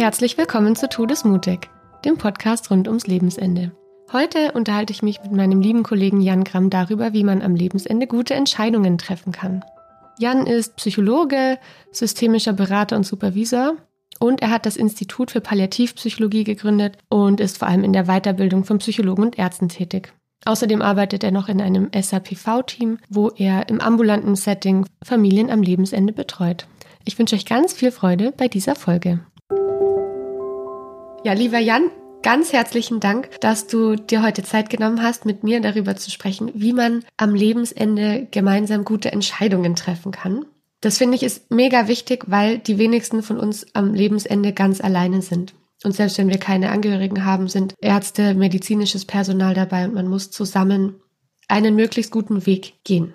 Herzlich willkommen zu Todesmutig, dem Podcast rund ums Lebensende. Heute unterhalte ich mich mit meinem lieben Kollegen Jan Gramm darüber, wie man am Lebensende gute Entscheidungen treffen kann. Jan ist Psychologe, systemischer Berater und Supervisor und er hat das Institut für Palliativpsychologie gegründet und ist vor allem in der Weiterbildung von Psychologen und Ärzten tätig. Außerdem arbeitet er noch in einem SAPV-Team, wo er im ambulanten Setting Familien am Lebensende betreut. Ich wünsche euch ganz viel Freude bei dieser Folge. Ja, lieber Jan, ganz herzlichen Dank, dass du dir heute Zeit genommen hast, mit mir darüber zu sprechen, wie man am Lebensende gemeinsam gute Entscheidungen treffen kann. Das finde ich ist mega wichtig, weil die wenigsten von uns am Lebensende ganz alleine sind. Und selbst wenn wir keine Angehörigen haben, sind Ärzte, medizinisches Personal dabei und man muss zusammen einen möglichst guten Weg gehen.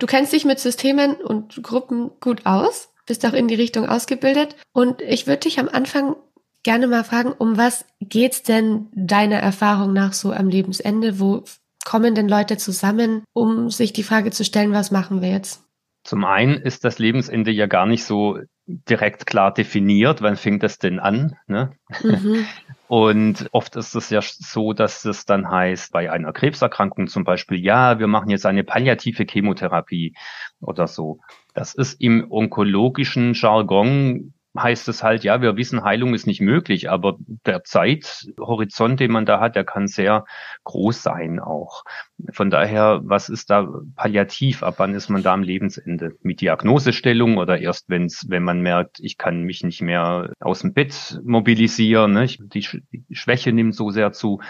Du kennst dich mit Systemen und Gruppen gut aus, bist auch in die Richtung ausgebildet und ich würde dich am Anfang gerne mal fragen, um was geht's denn deiner Erfahrung nach so am Lebensende? Wo kommen denn Leute zusammen, um sich die Frage zu stellen, was machen wir jetzt? Zum einen ist das Lebensende ja gar nicht so direkt klar definiert, wann fängt das denn an? Ne? Mhm. Und oft ist es ja so, dass es dann heißt, bei einer Krebserkrankung zum Beispiel, ja, wir machen jetzt eine palliative Chemotherapie oder so. Das ist im onkologischen Jargon heißt es halt, ja, wir wissen, Heilung ist nicht möglich, aber der Zeithorizont, den man da hat, der kann sehr groß sein auch. Von daher, was ist da palliativ? Ab wann ist man da am Lebensende? Mit Diagnosestellung oder erst, wenn's, wenn man merkt, ich kann mich nicht mehr aus dem Bett mobilisieren, ne? die, die Schwäche nimmt so sehr zu.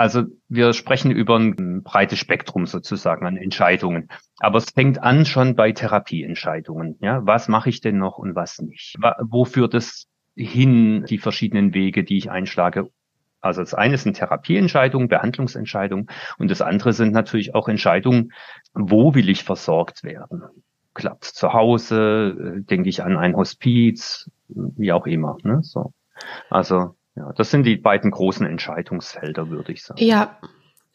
Also wir sprechen über ein breites Spektrum sozusagen an Entscheidungen. Aber es fängt an schon bei Therapieentscheidungen. Ja, was mache ich denn noch und was nicht? Wo führt es hin, die verschiedenen Wege, die ich einschlage? Also das eine sind Therapieentscheidungen, Behandlungsentscheidungen und das andere sind natürlich auch Entscheidungen, wo will ich versorgt werden? Klappt zu Hause? Denke ich an ein Hospiz? Wie auch immer. Ne? So. Also ja, das sind die beiden großen Entscheidungsfelder, würde ich sagen. Ja,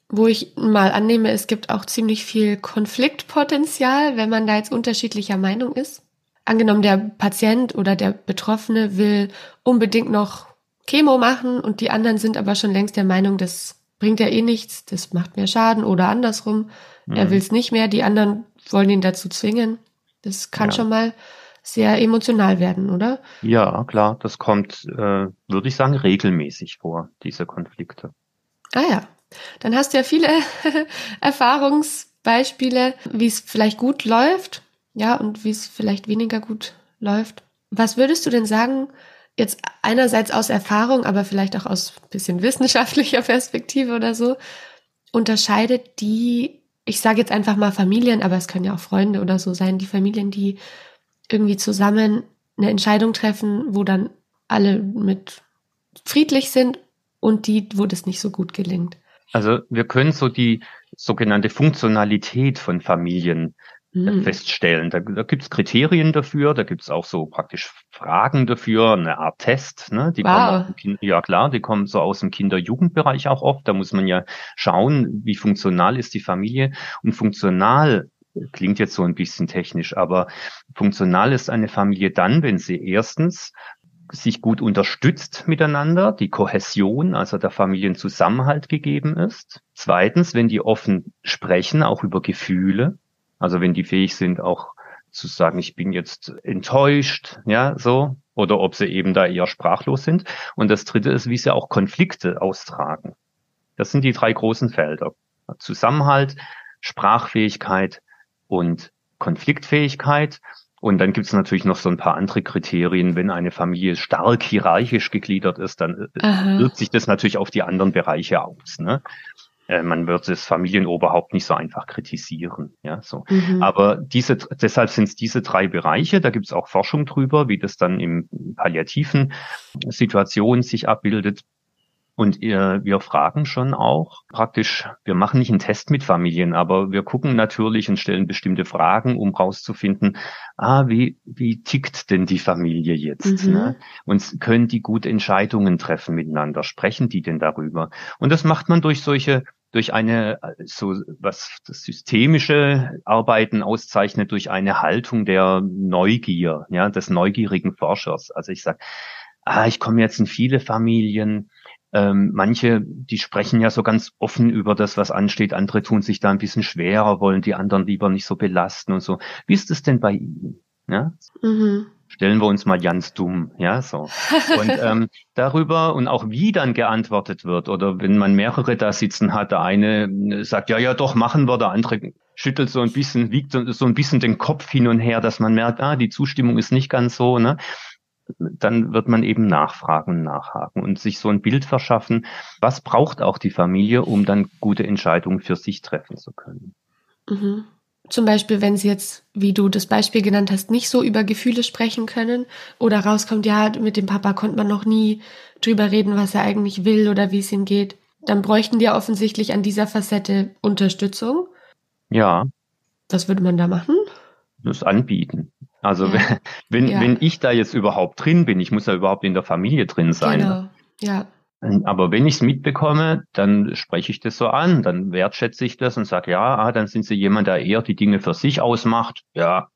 wo ich mal annehme, es gibt auch ziemlich viel Konfliktpotenzial, wenn man da jetzt unterschiedlicher Meinung ist. Angenommen, der Patient oder der Betroffene will unbedingt noch Chemo machen und die anderen sind aber schon längst der Meinung, das bringt ja eh nichts, das macht mehr Schaden oder andersrum. Mhm. Er will es nicht mehr, die anderen wollen ihn dazu zwingen. Das kann ja. schon mal sehr emotional werden, oder? Ja, klar, das kommt, äh, würde ich sagen, regelmäßig vor, diese Konflikte. Ah ja, dann hast du ja viele Erfahrungsbeispiele, wie es vielleicht gut läuft, ja, und wie es vielleicht weniger gut läuft. Was würdest du denn sagen, jetzt einerseits aus Erfahrung, aber vielleicht auch aus bisschen wissenschaftlicher Perspektive oder so, unterscheidet die, ich sage jetzt einfach mal Familien, aber es können ja auch Freunde oder so sein, die Familien, die irgendwie zusammen eine Entscheidung treffen, wo dann alle mit friedlich sind und die, wo das nicht so gut gelingt. Also wir können so die sogenannte Funktionalität von Familien mhm. feststellen. Da, da gibt es Kriterien dafür, da gibt es auch so praktisch Fragen dafür, eine Art Test. Ne? Die wow. kommen, ja klar, die kommen so aus dem Kinder-Jugendbereich auch oft. Da muss man ja schauen, wie funktional ist die Familie. Und funktional klingt jetzt so ein bisschen technisch, aber funktional ist eine Familie dann, wenn sie erstens sich gut unterstützt miteinander, die Kohäsion, also der Familienzusammenhalt gegeben ist. Zweitens, wenn die offen sprechen, auch über Gefühle, also wenn die fähig sind, auch zu sagen, ich bin jetzt enttäuscht, ja, so, oder ob sie eben da eher sprachlos sind. Und das dritte ist, wie sie auch Konflikte austragen. Das sind die drei großen Felder. Zusammenhalt, Sprachfähigkeit und Konfliktfähigkeit. Und dann gibt es natürlich noch so ein paar andere Kriterien. Wenn eine Familie stark hierarchisch gegliedert ist, dann äh, Aha. wirkt sich das natürlich auf die anderen Bereiche aus. Ne? Äh, man wird das Familienoberhaupt nicht so einfach kritisieren. Ja, so. Mhm. Aber diese, deshalb sind es diese drei Bereiche. Da gibt es auch Forschung drüber, wie das dann im palliativen Situation sich abbildet. Und ihr, wir fragen schon auch praktisch, wir machen nicht einen Test mit Familien, aber wir gucken natürlich und stellen bestimmte Fragen, um rauszufinden, ah, wie, wie tickt denn die Familie jetzt? Mhm. Ne? Und können die gut Entscheidungen treffen miteinander? Sprechen die denn darüber? Und das macht man durch solche durch eine, so was das systemische Arbeiten auszeichnet, durch eine Haltung der Neugier, ja, des neugierigen Forschers. Also ich sage, ah, ich komme jetzt in viele Familien, ähm, manche, die sprechen ja so ganz offen über das, was ansteht. Andere tun sich da ein bisschen schwerer, wollen die anderen lieber nicht so belasten und so. Wie ist es denn bei Ihnen? Ja? Mhm. Stellen wir uns mal ganz dumm, ja, so. Und ähm, darüber und auch wie dann geantwortet wird oder wenn man mehrere da sitzen hat, der eine sagt, ja, ja, doch, machen wir, der andere schüttelt so ein bisschen, wiegt so, so ein bisschen den Kopf hin und her, dass man merkt, ah, die Zustimmung ist nicht ganz so, ne? Dann wird man eben nachfragen, nachhaken und sich so ein Bild verschaffen, was braucht auch die Familie, um dann gute Entscheidungen für sich treffen zu können. Mhm. Zum Beispiel, wenn sie jetzt, wie du das Beispiel genannt hast, nicht so über Gefühle sprechen können oder rauskommt, ja, mit dem Papa konnte man noch nie drüber reden, was er eigentlich will oder wie es ihm geht, dann bräuchten die offensichtlich an dieser Facette Unterstützung. Ja. Was würde man da machen? Das anbieten. Also ja. wenn, ja. wenn ich da jetzt überhaupt drin bin, ich muss ja überhaupt in der Familie drin sein. Genau. Ja. Aber wenn ich es mitbekomme, dann spreche ich das so an, dann wertschätze ich das und sage, ja, ah, dann sind Sie jemand, der eher die Dinge für sich ausmacht. Ja,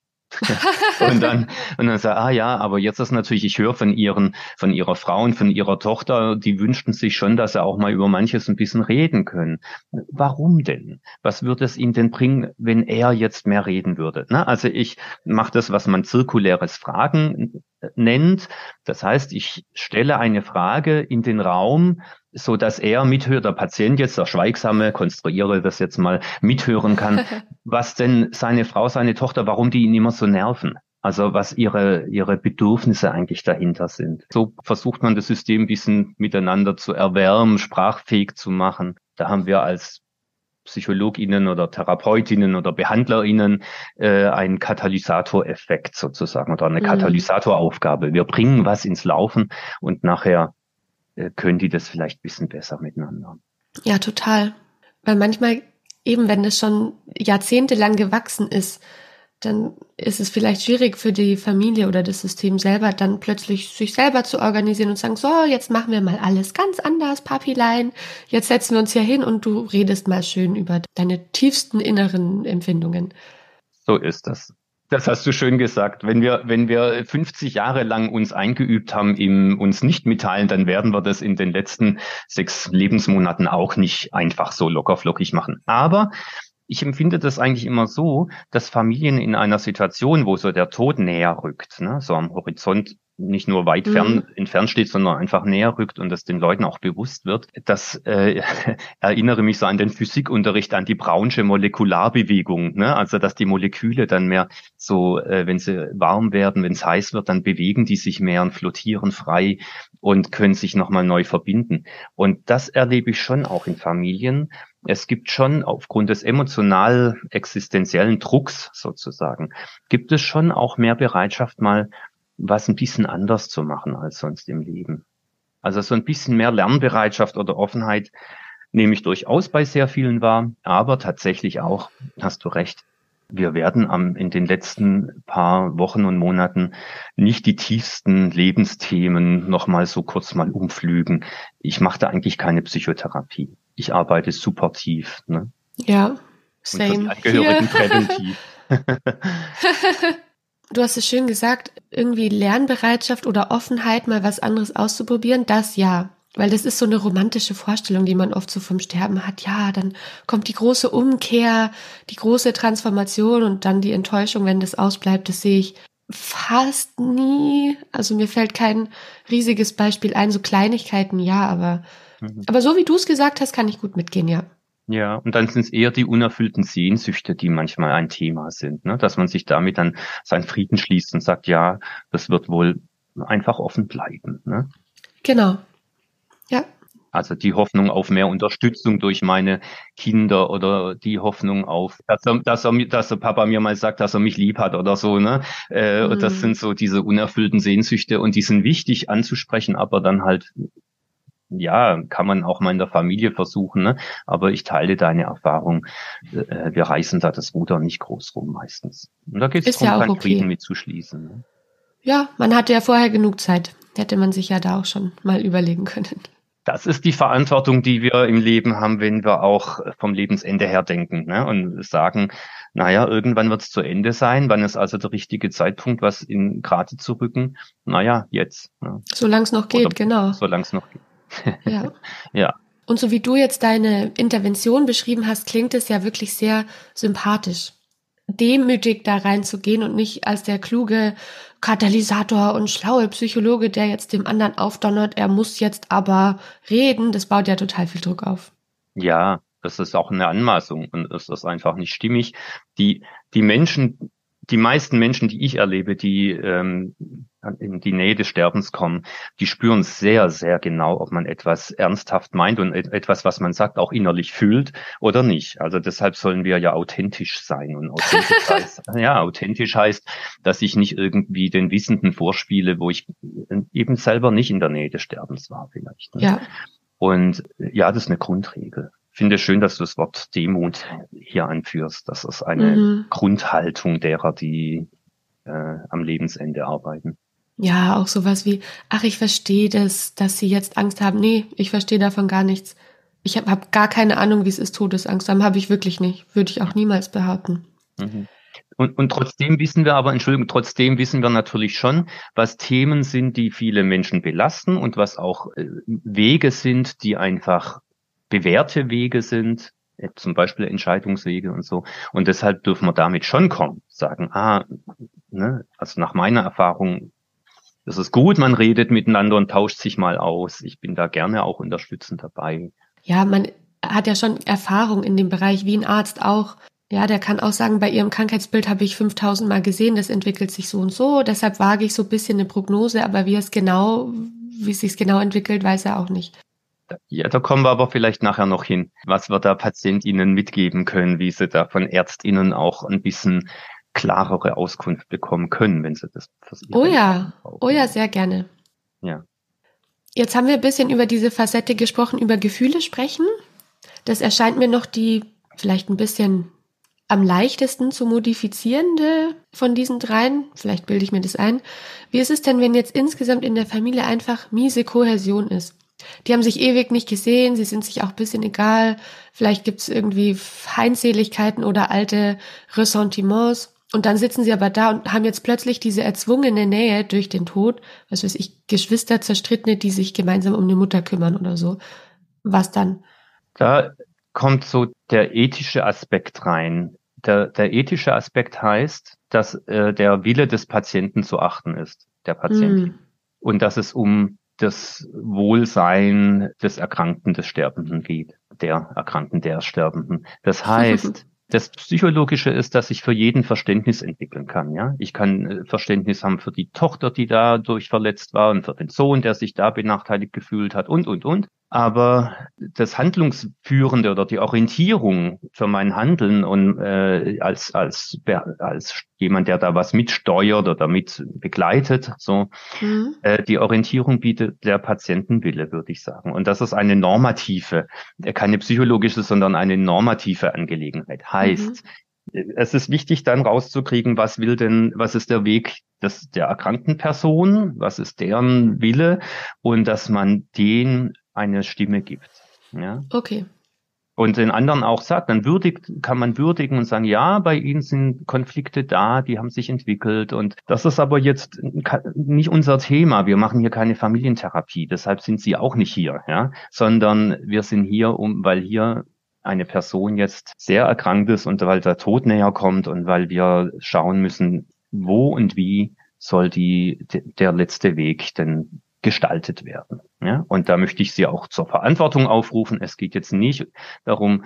und dann, und dann sagt, ah ja, aber jetzt ist natürlich, ich höre von ihren, von ihrer Frau und von ihrer Tochter, die wünschten sich schon, dass sie auch mal über manches ein bisschen reden können. Warum denn? Was würde es ihnen denn bringen, wenn er jetzt mehr reden würde? Na, also ich mache das, was man zirkuläres Fragen nennt. Das heißt, ich stelle eine Frage in den Raum, so dass er mithört, der Patient jetzt, der Schweigsame, konstruiere das jetzt mal, mithören kann, was denn seine Frau, seine Tochter, warum die ihn immer so nerven. Also was ihre, ihre Bedürfnisse eigentlich dahinter sind. So versucht man das System ein bisschen miteinander zu erwärmen, sprachfähig zu machen. Da haben wir als PsychologInnen oder TherapeutInnen oder BehandlerInnen äh, einen Katalysatoreffekt sozusagen oder eine mhm. Katalysatoraufgabe. Wir bringen was ins Laufen und nachher äh, können die das vielleicht ein bisschen besser miteinander. Ja, total. Weil manchmal, eben wenn das schon jahrzehntelang gewachsen ist, dann ist es vielleicht schwierig für die Familie oder das System selber, dann plötzlich sich selber zu organisieren und sagen, so, jetzt machen wir mal alles ganz anders, Papilein. Jetzt setzen wir uns hier hin und du redest mal schön über deine tiefsten inneren Empfindungen. So ist das. Das hast du schön gesagt. Wenn wir, wenn wir 50 Jahre lang uns eingeübt haben im uns nicht mitteilen, dann werden wir das in den letzten sechs Lebensmonaten auch nicht einfach so lockerflockig machen. Aber ich empfinde das eigentlich immer so, dass Familien in einer Situation, wo so der Tod näher rückt, ne, so am Horizont nicht nur weit fern mhm. entfernt steht, sondern einfach näher rückt und es den Leuten auch bewusst wird. Das äh, erinnere mich so an den Physikunterricht, an die Brownsche Molekularbewegung. Ne? Also dass die Moleküle dann mehr so, äh, wenn sie warm werden, wenn es heiß wird, dann bewegen die sich mehr und flottieren frei und können sich nochmal neu verbinden. Und das erlebe ich schon auch in Familien. Es gibt schon aufgrund des emotional existenziellen Drucks sozusagen, gibt es schon auch mehr Bereitschaft, mal was ein bisschen anders zu machen als sonst im Leben. Also so ein bisschen mehr Lernbereitschaft oder Offenheit nehme ich durchaus bei sehr vielen wahr, aber tatsächlich auch, hast du recht, wir werden am, in den letzten paar Wochen und Monaten nicht die tiefsten Lebensthemen nochmal so kurz mal umflügen. Ich mache da eigentlich keine Psychotherapie. Ich arbeite supportiv. Ne? Ja, same. Und die Angehörigen präventiv. Du hast es schön gesagt, irgendwie Lernbereitschaft oder Offenheit, mal was anderes auszuprobieren, das ja. Weil das ist so eine romantische Vorstellung, die man oft so vom Sterben hat. Ja, dann kommt die große Umkehr, die große Transformation und dann die Enttäuschung, wenn das ausbleibt. Das sehe ich fast nie. Also mir fällt kein riesiges Beispiel ein, so Kleinigkeiten, ja, aber. Aber so wie du es gesagt hast, kann ich gut mitgehen, ja. Ja, und dann sind es eher die unerfüllten Sehnsüchte, die manchmal ein Thema sind, ne? dass man sich damit dann seinen Frieden schließt und sagt, ja, das wird wohl einfach offen bleiben. Ne? Genau. Ja. Also die Hoffnung auf mehr Unterstützung durch meine Kinder oder die Hoffnung auf, dass er, dass er, dass der Papa mir mal sagt, dass er mich lieb hat oder so. Ne? Äh, mhm. Das sind so diese unerfüllten Sehnsüchte und die sind wichtig anzusprechen, aber dann halt ja, kann man auch mal in der Familie versuchen, ne? aber ich teile deine Erfahrung. Äh, wir reißen da das Ruder nicht groß rum meistens. Und da geht es darum, ja okay. Frieden mitzuschließen. Ne? Ja, man hatte ja vorher genug Zeit. Hätte man sich ja da auch schon mal überlegen können. Das ist die Verantwortung, die wir im Leben haben, wenn wir auch vom Lebensende her denken ne? und sagen, naja, irgendwann wird es zu Ende sein. Wann ist also der richtige Zeitpunkt, was in Gerade zu rücken? Naja, jetzt. Ja. Solange es noch geht, Oder, genau. Solange es noch geht. Ja. ja. Und so wie du jetzt deine Intervention beschrieben hast, klingt es ja wirklich sehr sympathisch. Demütig da reinzugehen und nicht als der kluge Katalysator und schlaue Psychologe, der jetzt dem anderen aufdonnert, er muss jetzt aber reden, das baut ja total viel Druck auf. Ja, das ist auch eine Anmaßung und das ist einfach nicht stimmig. Die, die Menschen, die meisten Menschen, die ich erlebe, die ähm, in die Nähe des Sterbens kommen, die spüren sehr, sehr genau, ob man etwas ernsthaft meint und etwas, was man sagt, auch innerlich fühlt oder nicht. Also deshalb sollen wir ja authentisch sein. Und authentisch heißt, ja, authentisch heißt, dass ich nicht irgendwie den Wissenden vorspiele, wo ich eben selber nicht in der Nähe des Sterbens war vielleicht. Ne? Ja. Und ja, das ist eine Grundregel finde es schön, dass du das Wort Demut hier anführst. Das ist eine mhm. Grundhaltung derer, die äh, am Lebensende arbeiten. Ja, auch sowas wie, ach, ich verstehe das, dass sie jetzt Angst haben. Nee, ich verstehe davon gar nichts. Ich habe hab gar keine Ahnung, wie es ist, Todesangst haben. Habe ich wirklich nicht. Würde ich auch niemals behaupten. Mhm. Und, und trotzdem wissen wir aber, Entschuldigung, trotzdem wissen wir natürlich schon, was Themen sind, die viele Menschen belasten und was auch äh, Wege sind, die einfach bewährte Wege sind, äh, zum Beispiel Entscheidungswege und so. Und deshalb dürfen wir damit schon kommen, sagen, ah, ne, also nach meiner Erfahrung, das ist gut, man redet miteinander und tauscht sich mal aus. Ich bin da gerne auch unterstützend dabei. Ja, man hat ja schon Erfahrung in dem Bereich, wie ein Arzt auch. Ja, der kann auch sagen, bei ihrem Krankheitsbild habe ich 5000 Mal gesehen, das entwickelt sich so und so. Deshalb wage ich so ein bisschen eine Prognose, aber wie es genau, wie es sich genau entwickelt, weiß er auch nicht. Ja, da kommen wir aber vielleicht nachher noch hin, was wir da PatientInnen mitgeben können, wie sie da von ÄrztInnen auch ein bisschen klarere Auskunft bekommen können, wenn sie das versuchen. Oh ja, oh ja, sehr gerne. Ja. Jetzt haben wir ein bisschen über diese Facette gesprochen, über Gefühle sprechen. Das erscheint mir noch die vielleicht ein bisschen am leichtesten zu modifizierende von diesen dreien. Vielleicht bilde ich mir das ein. Wie ist es denn, wenn jetzt insgesamt in der Familie einfach miese Kohäsion ist? Die haben sich ewig nicht gesehen, sie sind sich auch ein bisschen egal. Vielleicht gibt es irgendwie Feindseligkeiten oder alte Ressentiments. Und dann sitzen sie aber da und haben jetzt plötzlich diese erzwungene Nähe durch den Tod, was weiß ich, Geschwister, Zerstrittene, die sich gemeinsam um eine Mutter kümmern oder so. Was dann? Da kommt so der ethische Aspekt rein. Der, der ethische Aspekt heißt, dass äh, der Wille des Patienten zu achten ist, der Patientin. Mm. Und dass es um das Wohlsein des Erkrankten, des Sterbenden geht, der Erkrankten, der Sterbenden. Das heißt, das Psychologische ist, dass ich für jeden Verständnis entwickeln kann. Ja, ich kann äh, Verständnis haben für die Tochter, die dadurch verletzt war, und für den Sohn, der sich da benachteiligt gefühlt hat, und und und. Aber das Handlungsführende oder die Orientierung für mein Handeln und äh, als als als jemand, der da was mitsteuert oder mit begleitet, so mhm. äh, die Orientierung bietet der Patientenwille, würde ich sagen. Und das ist eine normative, äh, keine psychologische, sondern eine normative Angelegenheit. Heißt, mhm. es ist wichtig, dann rauszukriegen, was will denn, was ist der Weg des, der erkrankten Person, was ist deren Wille und dass man den eine Stimme gibt. Ja? Okay. Und den anderen auch sagt, dann würdigt, kann man würdigen und sagen, ja, bei ihnen sind Konflikte da, die haben sich entwickelt. Und das ist aber jetzt nicht unser Thema. Wir machen hier keine Familientherapie. Deshalb sind sie auch nicht hier, ja, sondern wir sind hier, um, weil hier eine Person jetzt sehr erkrankt ist und weil der Tod näher kommt und weil wir schauen müssen, wo und wie soll die, der letzte Weg denn gestaltet werden. Ja? Und da möchte ich Sie auch zur Verantwortung aufrufen. Es geht jetzt nicht darum,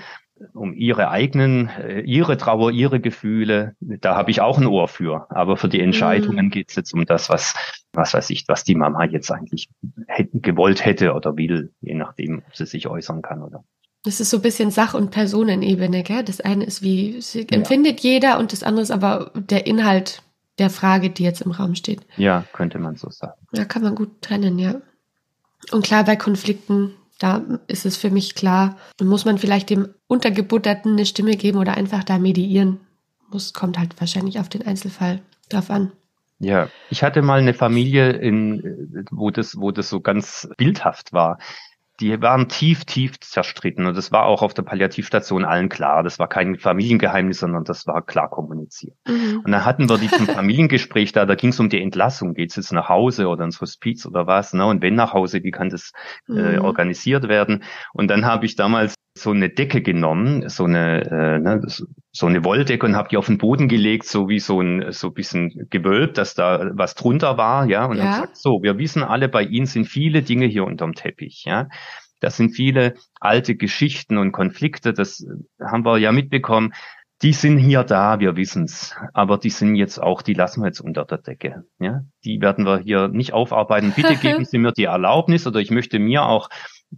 um Ihre eigenen, äh, Ihre Trauer, Ihre Gefühle. Da habe ich auch ein Ohr für. Aber für die Entscheidungen mhm. geht es jetzt um das, was, was weiß ich, was die Mama jetzt eigentlich hätte, gewollt hätte oder will, je nachdem, ob sie sich äußern kann oder. Das ist so ein bisschen Sach- und Personenebene, gell? Das eine ist, wie empfindet ja. jeder und das andere ist aber der Inhalt der Frage, die jetzt im Raum steht. Ja, könnte man so sagen. Ja, kann man gut trennen, ja. Und klar, bei Konflikten, da ist es für mich klar, muss man vielleicht dem Untergebutterten eine Stimme geben oder einfach da mediieren. Muss, kommt halt wahrscheinlich auf den Einzelfall drauf an. Ja, ich hatte mal eine Familie, in, wo das, wo das so ganz bildhaft war. Die waren tief, tief zerstritten. Und das war auch auf der Palliativstation allen klar. Das war kein Familiengeheimnis, sondern das war klar kommuniziert. Mhm. Und dann hatten wir die zum Familiengespräch da, da ging es um die Entlassung. Geht's jetzt nach Hause oder ins Hospiz oder was? Ne? Und wenn nach Hause, wie kann das äh, mhm. organisiert werden? Und dann habe ich damals so eine Decke genommen, so eine, äh, ne, so eine Wolldecke und habe die auf den Boden gelegt, so wie so ein so ein bisschen gewölbt, dass da was drunter war, ja. Und ja. dann gesagt, so, wir wissen alle, bei Ihnen sind viele Dinge hier unterm Teppich, ja. Das sind viele alte Geschichten und Konflikte, das haben wir ja mitbekommen. Die sind hier da, wir wissen's, aber die sind jetzt auch, die lassen wir jetzt unter der Decke. Ja, die werden wir hier nicht aufarbeiten. Bitte geben Sie mir die Erlaubnis oder ich möchte mir auch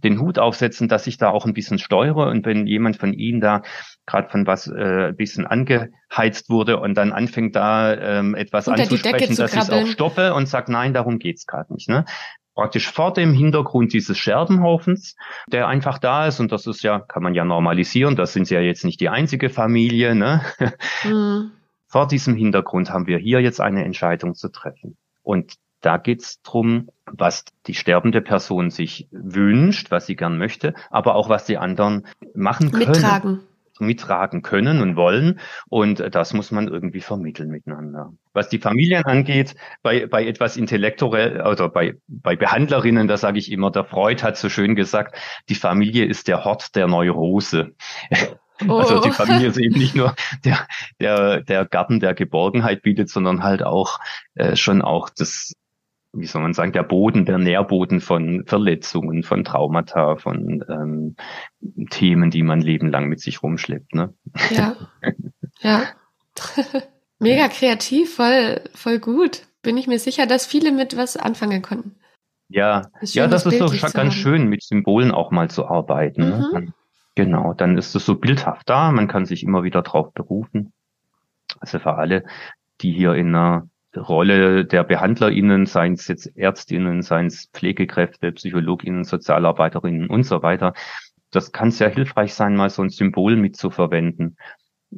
den Hut aufsetzen, dass ich da auch ein bisschen steuere und wenn jemand von Ihnen da gerade von was äh, ein bisschen angeheizt wurde und dann anfängt da ähm, etwas Unter anzusprechen, dass ich es auch stoppe und sage, nein, darum geht's gerade nicht. Ne? Praktisch vor dem Hintergrund dieses Scherbenhaufens, der einfach da ist und das ist ja, kann man ja normalisieren, das sind ja jetzt nicht die einzige Familie. Ne? Mhm. Vor diesem Hintergrund haben wir hier jetzt eine Entscheidung zu treffen. Und da geht's drum, was die sterbende Person sich wünscht, was sie gern möchte, aber auch was die anderen machen können. Mittragen. Mittragen können und wollen. Und das muss man irgendwie vermitteln miteinander. Was die Familien angeht, bei, bei etwas intellektuell oder bei, bei Behandlerinnen, da sage ich immer, der Freud hat so schön gesagt, die Familie ist der Hort der Neurose. Oh. Also die Familie ist eben nicht nur der, der, der Garten der Geborgenheit bietet, sondern halt auch äh, schon auch das wie soll man sagen, der Boden, der Nährboden von Verletzungen, von Traumata, von ähm, Themen, die man lebenlang mit sich rumschleppt. Ne? Ja, ja. Mega kreativ, voll, voll gut. Bin ich mir sicher, dass viele mit was anfangen konnten. Ja, das ja, das ist doch ganz schön, mit Symbolen auch mal zu arbeiten. Ne? Mhm. Ne? Genau, dann ist es so bildhaft da, man kann sich immer wieder drauf berufen. Also für alle, die hier in einer Rolle der BehandlerInnen, seien es jetzt ÄrztInnen, seien es Pflegekräfte, PsychologInnen, SozialarbeiterInnen und so weiter. Das kann sehr hilfreich sein, mal so ein Symbol mitzuverwenden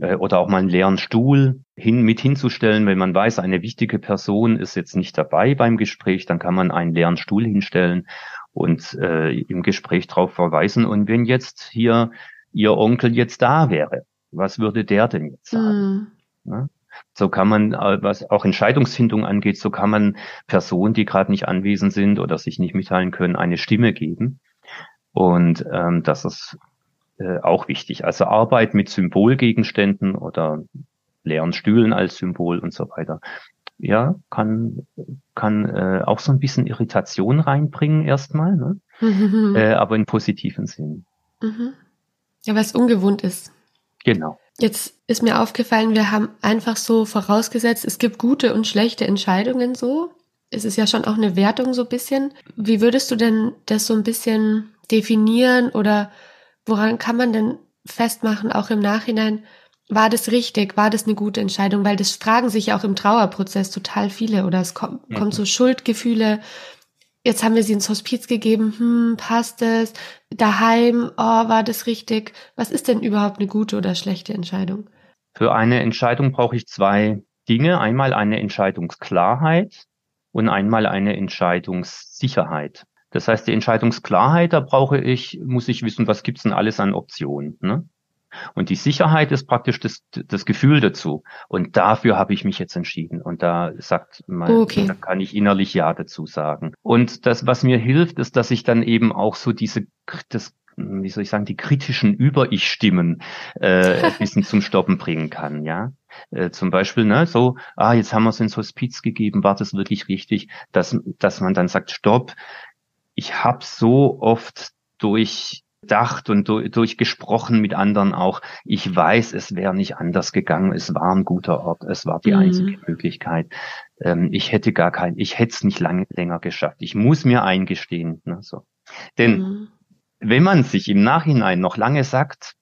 äh, oder auch mal einen leeren Stuhl hin, mit hinzustellen, wenn man weiß, eine wichtige Person ist jetzt nicht dabei beim Gespräch, dann kann man einen leeren Stuhl hinstellen und äh, im Gespräch darauf verweisen. Und wenn jetzt hier Ihr Onkel jetzt da wäre, was würde der denn jetzt sagen? Ja? So kann man, äh, was auch Entscheidungsfindung angeht, so kann man Personen, die gerade nicht anwesend sind oder sich nicht mitteilen können, eine Stimme geben. Und ähm, das ist äh, auch wichtig. Also Arbeit mit Symbolgegenständen oder leeren Stühlen als Symbol und so weiter. Ja, kann, kann äh, auch so ein bisschen Irritation reinbringen erstmal, ne? Mhm. Äh, aber in positiven Sinn. Mhm. Ja, weil es ungewohnt ist. Genau. Jetzt ist mir aufgefallen, wir haben einfach so vorausgesetzt, es gibt gute und schlechte Entscheidungen so. Es ist ja schon auch eine Wertung so ein bisschen. Wie würdest du denn das so ein bisschen definieren oder woran kann man denn festmachen, auch im Nachhinein, war das richtig, war das eine gute Entscheidung? Weil das fragen sich ja auch im Trauerprozess total viele oder es kommt, kommt so Schuldgefühle, jetzt haben wir sie ins Hospiz gegeben, hm, passt es? Daheim, oh, war das richtig? Was ist denn überhaupt eine gute oder schlechte Entscheidung? Für eine Entscheidung brauche ich zwei Dinge. Einmal eine Entscheidungsklarheit und einmal eine Entscheidungssicherheit. Das heißt, die Entscheidungsklarheit, da brauche ich, muss ich wissen, was gibt's denn alles an Optionen. Ne? Und die Sicherheit ist praktisch das, das Gefühl dazu. Und dafür habe ich mich jetzt entschieden. Und da sagt man, okay. da kann ich innerlich Ja dazu sagen. Und das, was mir hilft, ist, dass ich dann eben auch so diese, das, wie soll ich sagen, die kritischen Über-Ich-Stimmen äh, ein bisschen zum Stoppen bringen kann, ja. Äh, zum Beispiel, ne, so, ah, jetzt haben wir es ins Hospiz gegeben, war das wirklich richtig, dass, dass man dann sagt, stopp, ich habe so oft durch durchdacht und durchgesprochen mit anderen auch. Ich weiß, es wäre nicht anders gegangen. Es war ein guter Ort. Es war die mhm. einzige Möglichkeit. Ähm, ich hätte gar kein, ich hätte es nicht lange länger geschafft. Ich muss mir eingestehen. Ne, so. Denn mhm. wenn man sich im Nachhinein noch lange sagt,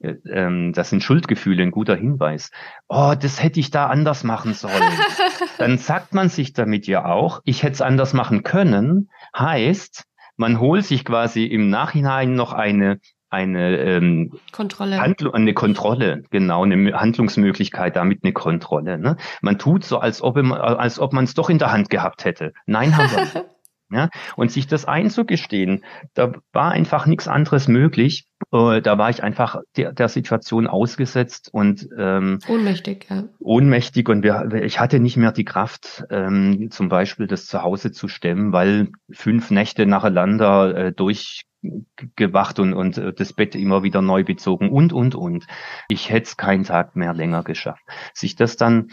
äh, ähm, das sind Schuldgefühle, ein guter Hinweis. Oh, das hätte ich da anders machen sollen. Dann sagt man sich damit ja auch, ich hätte es anders machen können, heißt, man holt sich quasi im Nachhinein noch eine eine ähm, Kontrolle. Handlu eine Kontrolle, genau, eine Handlungsmöglichkeit, damit eine Kontrolle. Ne? Man tut so, als ob, als ob man es doch in der Hand gehabt hätte. Nein, haben wir nicht. Ja, und sich das einzugestehen, da war einfach nichts anderes möglich. Äh, da war ich einfach der, der Situation ausgesetzt und ähm, ohnmächtig, ja. Ohnmächtig und wir, ich hatte nicht mehr die Kraft, ähm, zum Beispiel das zu Hause zu stemmen, weil fünf Nächte nacheinander äh, durchgewacht und, und äh, das Bett immer wieder neu bezogen und, und, und. Ich hätte es keinen Tag mehr länger geschafft. Sich das dann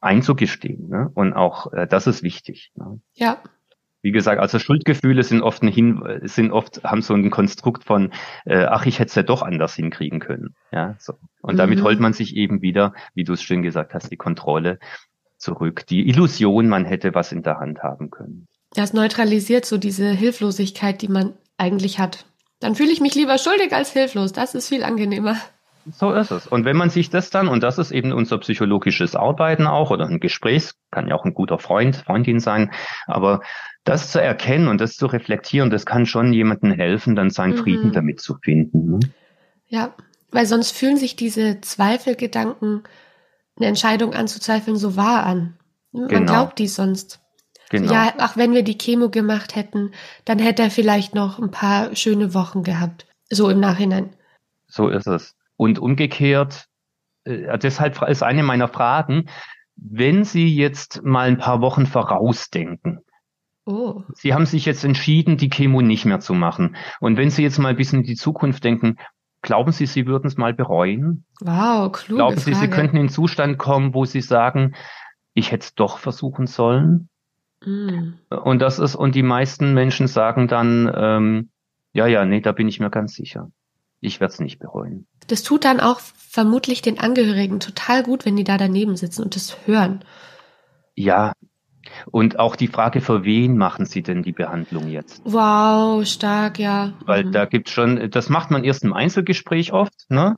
einzugestehen. Ne? Und auch äh, das ist wichtig. Ne? Ja. Wie gesagt, also Schuldgefühle sind oft ein Hin sind oft haben so ein Konstrukt von äh, ach ich hätte es ja doch anders hinkriegen können ja so. Und mhm. damit holt man sich eben wieder wie du es schön gesagt hast die Kontrolle zurück die Illusion man hätte was in der Hand haben können. Das neutralisiert so diese Hilflosigkeit die man eigentlich hat. Dann fühle ich mich lieber schuldig als hilflos. Das ist viel angenehmer. So ist es. Und wenn man sich das dann, und das ist eben unser psychologisches Arbeiten auch, oder ein Gespräch, kann ja auch ein guter Freund, Freundin sein, aber das zu erkennen und das zu reflektieren, das kann schon jemandem helfen, dann seinen mhm. Frieden damit zu finden. Ne? Ja, weil sonst fühlen sich diese Zweifelgedanken, eine Entscheidung anzuzweifeln, so wahr an. Man genau. glaubt die sonst. Genau. Ja, ach, wenn wir die Chemo gemacht hätten, dann hätte er vielleicht noch ein paar schöne Wochen gehabt. So im Nachhinein. So ist es. Und umgekehrt, äh, deshalb ist eine meiner Fragen, wenn Sie jetzt mal ein paar Wochen vorausdenken, Oh. Sie haben sich jetzt entschieden, die Chemo nicht mehr zu machen. Und wenn Sie jetzt mal ein bisschen in die Zukunft denken, glauben Sie, Sie würden es mal bereuen? Wow, kluge Glauben Sie, Frage. Sie könnten in einen Zustand kommen, wo Sie sagen, ich hätte es doch versuchen sollen? Mm. Und das ist, und die meisten Menschen sagen dann, ähm, ja, ja, nee, da bin ich mir ganz sicher. Ich werde es nicht bereuen. Das tut dann auch vermutlich den Angehörigen total gut, wenn die da daneben sitzen und das hören. Ja, und auch die Frage, für wen machen Sie denn die Behandlung jetzt? Wow, stark, ja. Weil mhm. da gibt's schon, das macht man erst im Einzelgespräch oft, ne?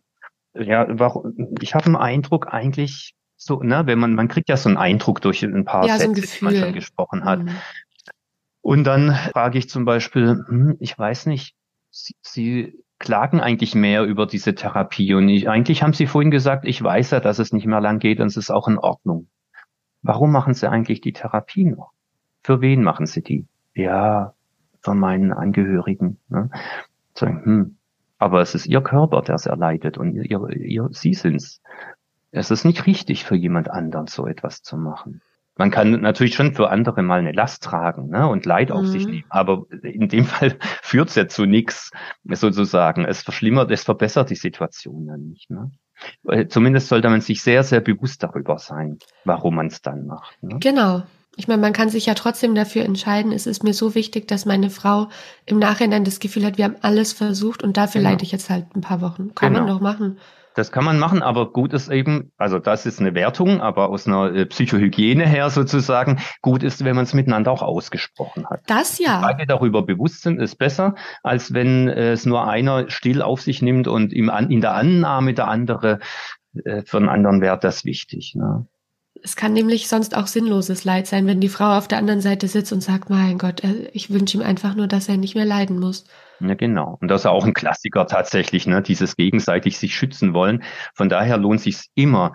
Ja, warum, ich habe einen Eindruck eigentlich so, ne, wenn man, man kriegt ja so einen Eindruck durch ein paar ja, Sätze, so die man schon gesprochen hat. Mhm. Und dann frage ich zum Beispiel, hm, ich weiß nicht, Sie, Sie klagen eigentlich mehr über diese Therapie und ich, eigentlich haben Sie vorhin gesagt, ich weiß ja, dass es nicht mehr lang geht und es ist auch in Ordnung. Warum machen Sie eigentlich die Therapie noch? Für wen machen Sie die? Ja, für meinen Angehörigen. Ne? Sagen, hm, aber es ist Ihr Körper, der es erleidet und ihr, ihr, Sie sind's. Es ist nicht richtig für jemand anderen so etwas zu machen. Man kann natürlich schon für andere mal eine Last tragen ne, und Leid auf mhm. sich nehmen, aber in dem Fall führt es ja zu nichts sozusagen. Es verschlimmert, es verbessert die Situation ja nicht. Ne? Zumindest sollte man sich sehr, sehr bewusst darüber sein, warum man es dann macht. Ne? Genau. Ich meine, man kann sich ja trotzdem dafür entscheiden, es ist mir so wichtig, dass meine Frau im Nachhinein das Gefühl hat, wir haben alles versucht und dafür genau. leide ich jetzt halt ein paar Wochen. Kann genau. man doch machen. Das kann man machen, aber gut ist eben, also das ist eine Wertung, aber aus einer äh, Psychohygiene her sozusagen, gut ist, wenn man es miteinander auch ausgesprochen hat. Das ja. Beide darüber bewusst sind, ist besser, als wenn äh, es nur einer still auf sich nimmt und im, in der Annahme der andere, äh, für einen anderen wäre das wichtig. Ne? Es kann nämlich sonst auch sinnloses Leid sein, wenn die Frau auf der anderen Seite sitzt und sagt, mein Gott, ich wünsche ihm einfach nur, dass er nicht mehr leiden muss. Ja, genau. Und das ist auch ein Klassiker tatsächlich, ne? dieses gegenseitig sich schützen wollen. Von daher lohnt sich immer,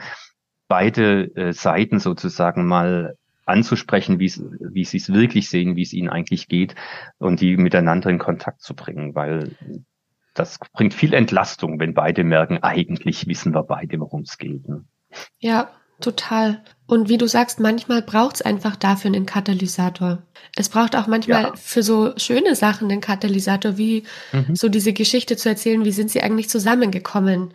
beide äh, Seiten sozusagen mal anzusprechen, wie sie es wirklich sehen, wie es ihnen eigentlich geht und die miteinander in Kontakt zu bringen, weil das bringt viel Entlastung, wenn beide merken, eigentlich wissen wir beide, worum es geht. Ne? Ja, Total. Und wie du sagst, manchmal braucht es einfach dafür einen Katalysator. Es braucht auch manchmal ja. für so schöne Sachen einen Katalysator, wie mhm. so diese Geschichte zu erzählen, wie sind sie eigentlich zusammengekommen.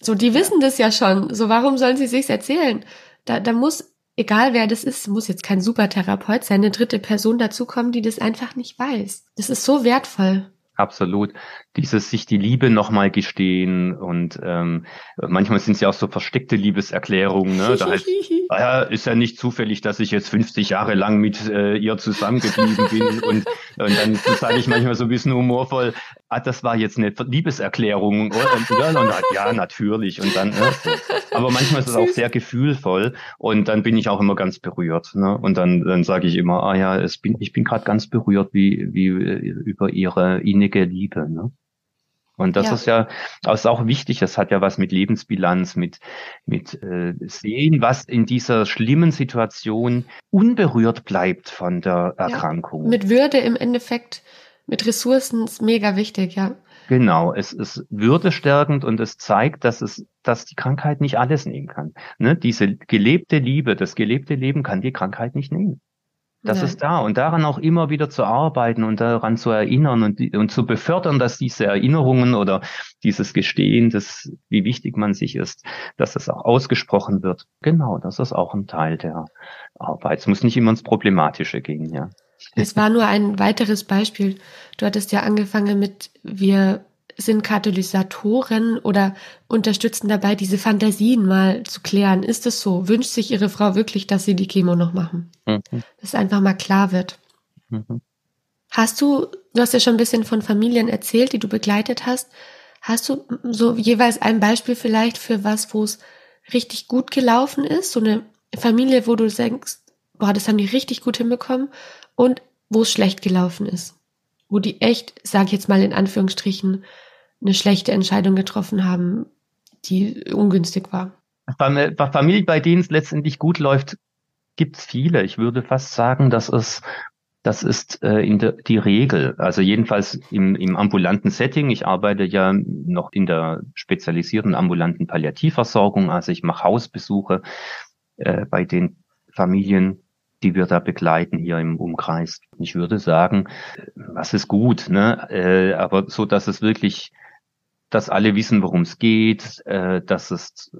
So, die wissen das ja schon. So, warum sollen sie sich's erzählen? Da, da muss, egal wer das ist, muss jetzt kein Supertherapeut sein, eine dritte Person dazukommen, die das einfach nicht weiß. Das ist so wertvoll. Absolut. Dieses sich die Liebe nochmal gestehen und ähm, manchmal sind es ja auch so versteckte Liebeserklärungen. Ne? Da heißt, ah ja, ist ja nicht zufällig, dass ich jetzt 50 Jahre lang mit äh, ihr zusammengeblieben bin und, und dann sage ich manchmal so ein bisschen humorvoll, ah, das war jetzt eine Liebeserklärung. Und, und, und, ja, natürlich. Und dann, ne, so. Aber manchmal ist es auch sehr gefühlvoll und dann bin ich auch immer ganz berührt. Ne? Und dann, dann sage ich immer, ah ja, es bin, ich bin gerade ganz berührt, wie, wie äh, über ihre innige Liebe. Ne? Und das ja. ist ja das ist auch wichtig. Das hat ja was mit Lebensbilanz, mit mit äh, sehen, was in dieser schlimmen Situation unberührt bleibt von der Erkrankung. Ja, mit Würde im Endeffekt, mit Ressourcen ist mega wichtig, ja. Genau, es ist würdestärkend und es zeigt, dass es, dass die Krankheit nicht alles nehmen kann. Ne? Diese gelebte Liebe, das gelebte Leben kann die Krankheit nicht nehmen. Das Nein. ist da und daran auch immer wieder zu arbeiten und daran zu erinnern und, und zu befördern, dass diese Erinnerungen oder dieses Gestehen, das, wie wichtig man sich ist, dass das auch ausgesprochen wird. Genau, das ist auch ein Teil der Arbeit. Es muss nicht immer ins Problematische gehen, ja. Es war nur ein weiteres Beispiel. Du hattest ja angefangen mit, wir sind Katalysatoren oder unterstützen dabei, diese Fantasien mal zu klären. Ist es so? Wünscht sich Ihre Frau wirklich, dass Sie die Chemo noch machen? Mhm. Dass einfach mal klar wird. Mhm. Hast du, du hast ja schon ein bisschen von Familien erzählt, die du begleitet hast. Hast du so jeweils ein Beispiel vielleicht für was, wo es richtig gut gelaufen ist? So eine Familie, wo du denkst, boah, das haben die richtig gut hinbekommen und wo es schlecht gelaufen ist. Wo die echt, sag ich jetzt mal in Anführungsstrichen, eine schlechte Entscheidung getroffen haben, die ungünstig war. Familien, bei denen es letztendlich gut läuft, gibt es viele. Ich würde fast sagen, dass es das ist äh, in der, die Regel. Also jedenfalls im, im ambulanten Setting. Ich arbeite ja noch in der spezialisierten ambulanten Palliativversorgung. Also ich mache Hausbesuche äh, bei den Familien, die wir da begleiten hier im Umkreis. Ich würde sagen, was ist gut, ne? Äh, aber so, dass es wirklich dass alle wissen, worum es geht, äh, dass es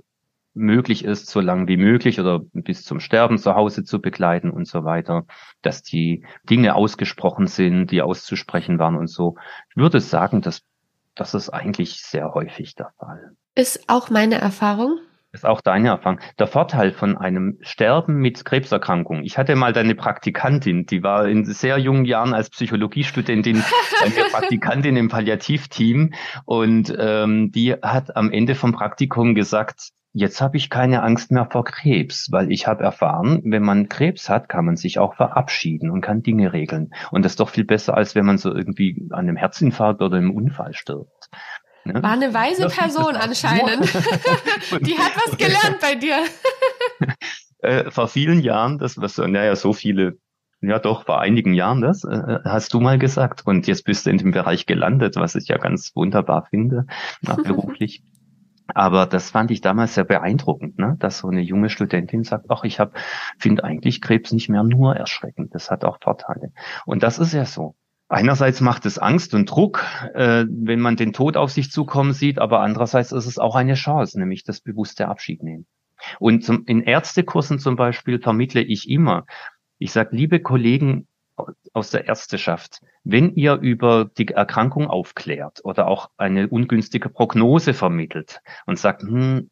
möglich ist, so lange wie möglich oder bis zum Sterben zu Hause zu begleiten und so weiter, dass die Dinge ausgesprochen sind, die auszusprechen waren und so. Ich würde sagen, dass das ist eigentlich sehr häufig der Fall. Ist auch meine Erfahrung ist auch deine Erfahrung. Der Vorteil von einem Sterben mit Krebserkrankung. Ich hatte mal deine Praktikantin, die war in sehr jungen Jahren als Psychologiestudentin eine Praktikantin im Palliativteam und ähm, die hat am Ende vom Praktikum gesagt, jetzt habe ich keine Angst mehr vor Krebs, weil ich habe erfahren, wenn man Krebs hat, kann man sich auch verabschieden und kann Dinge regeln. Und das ist doch viel besser, als wenn man so irgendwie an einem Herzinfarkt oder einem Unfall stirbt. Ne? War eine weise Person anscheinend. Die hat was gelernt bei dir. äh, vor vielen Jahren, das was, naja, so viele, ja doch, vor einigen Jahren das, äh, hast du mal gesagt. Und jetzt bist du in dem Bereich gelandet, was ich ja ganz wunderbar finde, beruflich. Aber das fand ich damals sehr beeindruckend, ne? dass so eine junge Studentin sagt, ach, ich habe, finde eigentlich Krebs nicht mehr nur erschreckend, das hat auch Vorteile. Und das ist ja so. Einerseits macht es Angst und Druck, äh, wenn man den Tod auf sich zukommen sieht, aber andererseits ist es auch eine Chance, nämlich das bewusste Abschied nehmen. Und zum, in Ärztekursen zum Beispiel vermittle ich immer, ich sage, liebe Kollegen aus der Ärzteschaft, wenn ihr über die Erkrankung aufklärt oder auch eine ungünstige Prognose vermittelt und sagt, hm,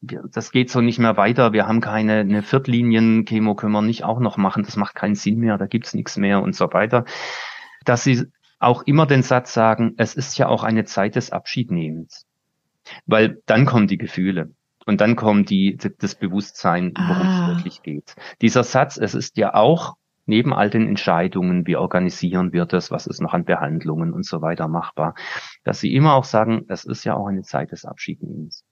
das geht so nicht mehr weiter, wir haben keine eine Viertlinien-Chemo, können wir nicht auch noch machen, das macht keinen Sinn mehr, da gibt's nichts mehr und so weiter dass sie auch immer den Satz sagen, es ist ja auch eine Zeit des Abschiednehmens. Weil dann kommen die Gefühle und dann kommt die, das Bewusstsein, worum ah. es wirklich geht. Dieser Satz, es ist ja auch neben all den Entscheidungen, wie organisieren wir das, was ist noch an Behandlungen und so weiter machbar, dass sie immer auch sagen, es ist ja auch eine Zeit des Abschiednehmens.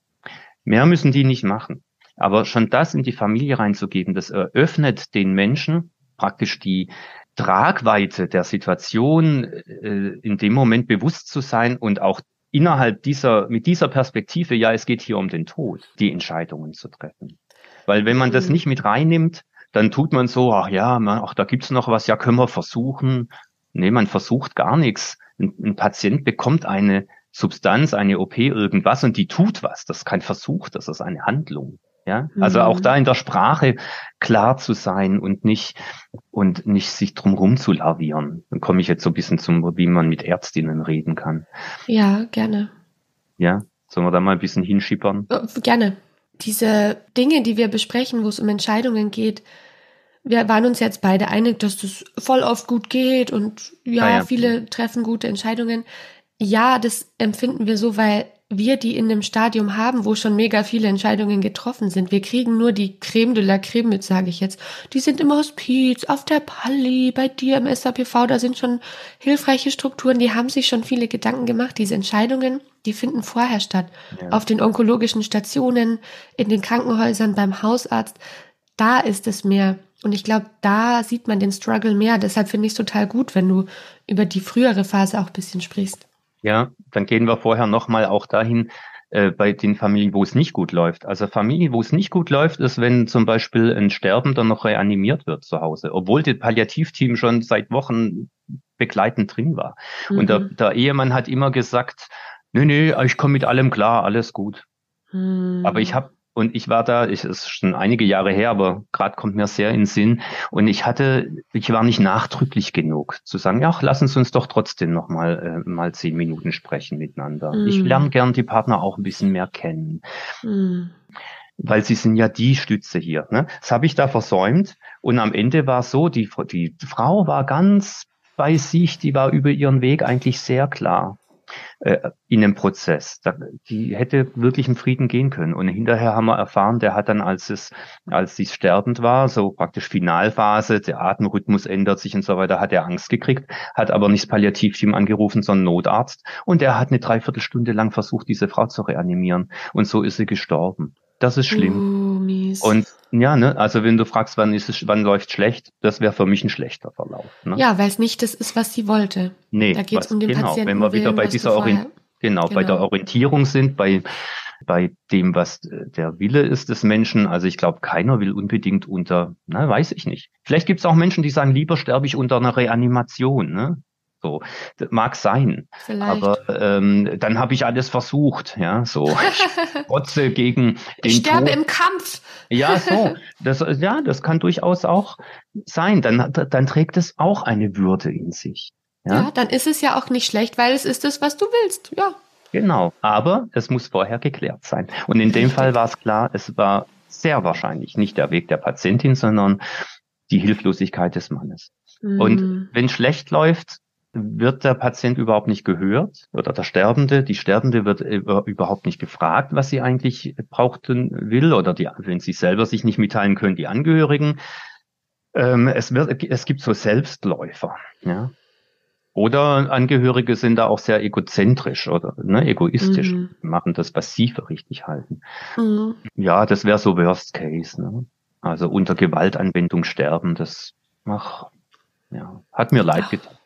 Mehr müssen die nicht machen. Aber schon das in die Familie reinzugeben, das eröffnet den Menschen praktisch die, Tragweite der Situation äh, in dem Moment bewusst zu sein und auch innerhalb dieser, mit dieser Perspektive, ja, es geht hier um den Tod, die Entscheidungen zu treffen. Weil wenn man das mhm. nicht mit reinnimmt, dann tut man so, ach ja, man, ach, da gibt's noch was, ja, können wir versuchen. Nee, man versucht gar nichts. Ein, ein Patient bekommt eine Substanz, eine OP, irgendwas und die tut was. Das ist kein Versuch, das ist eine Handlung. Ja, also mhm. auch da in der Sprache klar zu sein und nicht und nicht sich drumherum zu lavieren. Dann komme ich jetzt so ein bisschen zum, wie man mit Ärztinnen reden kann. Ja, gerne. Ja, sollen wir da mal ein bisschen hinschippern? Oh, gerne. Diese Dinge, die wir besprechen, wo es um Entscheidungen geht, wir waren uns jetzt beide einig, dass das voll oft gut geht und ja, ja, viele treffen gute Entscheidungen. Ja, das empfinden wir so, weil wir die in einem Stadium haben, wo schon mega viele Entscheidungen getroffen sind. Wir kriegen nur die Creme de la Creme mit, sage ich jetzt. Die sind im Hospiz, auf der Palli, bei dir im SAPV, da sind schon hilfreiche Strukturen, die haben sich schon viele Gedanken gemacht. Diese Entscheidungen, die finden vorher statt. Ja. Auf den onkologischen Stationen, in den Krankenhäusern, beim Hausarzt, da ist es mehr. Und ich glaube, da sieht man den Struggle mehr. Deshalb finde ich es total gut, wenn du über die frühere Phase auch ein bisschen sprichst. Ja, dann gehen wir vorher nochmal auch dahin, äh, bei den Familien, wo es nicht gut läuft. Also Familien, wo es nicht gut läuft, ist, wenn zum Beispiel ein Sterbender noch reanimiert wird zu Hause, obwohl das Palliativteam schon seit Wochen begleitend drin war. Mhm. Und der, mhm. der, Ehemann hat immer gesagt, nö, nö, ich komme mit allem klar, alles gut. Mhm. Aber ich habe und ich war da, ich ist schon einige Jahre her, aber gerade kommt mir sehr in den Sinn. Und ich hatte, ich war nicht nachdrücklich genug zu sagen, ja, lassen Sie uns doch trotzdem noch mal äh, mal zehn Minuten sprechen miteinander. Mm. Ich lerne gern die Partner auch ein bisschen mehr kennen. Mm. Weil sie sind ja die Stütze hier. Ne? Das habe ich da versäumt. Und am Ende war es so, die, die Frau war ganz bei sich, die war über ihren Weg eigentlich sehr klar äh, in einem Prozess. Da, die hätte wirklich im Frieden gehen können. Und hinterher haben wir erfahren, der hat dann, als es, als sie sterbend war, so praktisch Finalphase, der Atemrhythmus ändert sich und so weiter, hat er Angst gekriegt, hat aber nicht das Palliativteam angerufen, sondern Notarzt. Und er hat eine Dreiviertelstunde lang versucht, diese Frau zu reanimieren. Und so ist sie gestorben. Das ist schlimm. Uh, und ja, ne, also wenn du fragst, wann ist es, wann läuft schlecht, das wäre für mich ein schlechter Verlauf. Ne? Ja, weil es nicht das ist, was sie wollte. Nee, da geht es um den genau, Patienten. Wenn wir wieder bei dieser Orient genau, genau, bei der genau. Orientierung sind, bei bei dem, was der Wille ist des Menschen. Also ich glaube, keiner will unbedingt unter, na, weiß ich nicht. Vielleicht gibt es auch Menschen, die sagen, lieber sterbe ich unter einer Reanimation. Ne? So, das mag sein. Vielleicht. Aber ähm, dann habe ich alles versucht, ja, so. Ich trotze gegen den Ich sterbe Tod. im Kampf. Ja, so. Das, ja, das kann durchaus auch sein. Dann, dann trägt es auch eine Würde in sich. Ja? ja, dann ist es ja auch nicht schlecht, weil es ist das, was du willst. Ja. Genau. Aber es muss vorher geklärt sein. Und in dem Fall war es klar, es war sehr wahrscheinlich nicht der Weg der Patientin, sondern die Hilflosigkeit des Mannes. Mm. Und wenn schlecht läuft, wird der Patient überhaupt nicht gehört oder der Sterbende, die Sterbende wird überhaupt nicht gefragt, was sie eigentlich brauchten will oder die, wenn sie selber sich nicht mitteilen können, die Angehörigen. Ähm, es, wird, es gibt so Selbstläufer, ja. Oder Angehörige sind da auch sehr egozentrisch oder ne, egoistisch, mhm. machen das, was sie für richtig halten. Mhm. Ja, das wäre so Worst Case. Ne? Also unter Gewaltanwendung sterben, das ach, ja, hat mir leid getan.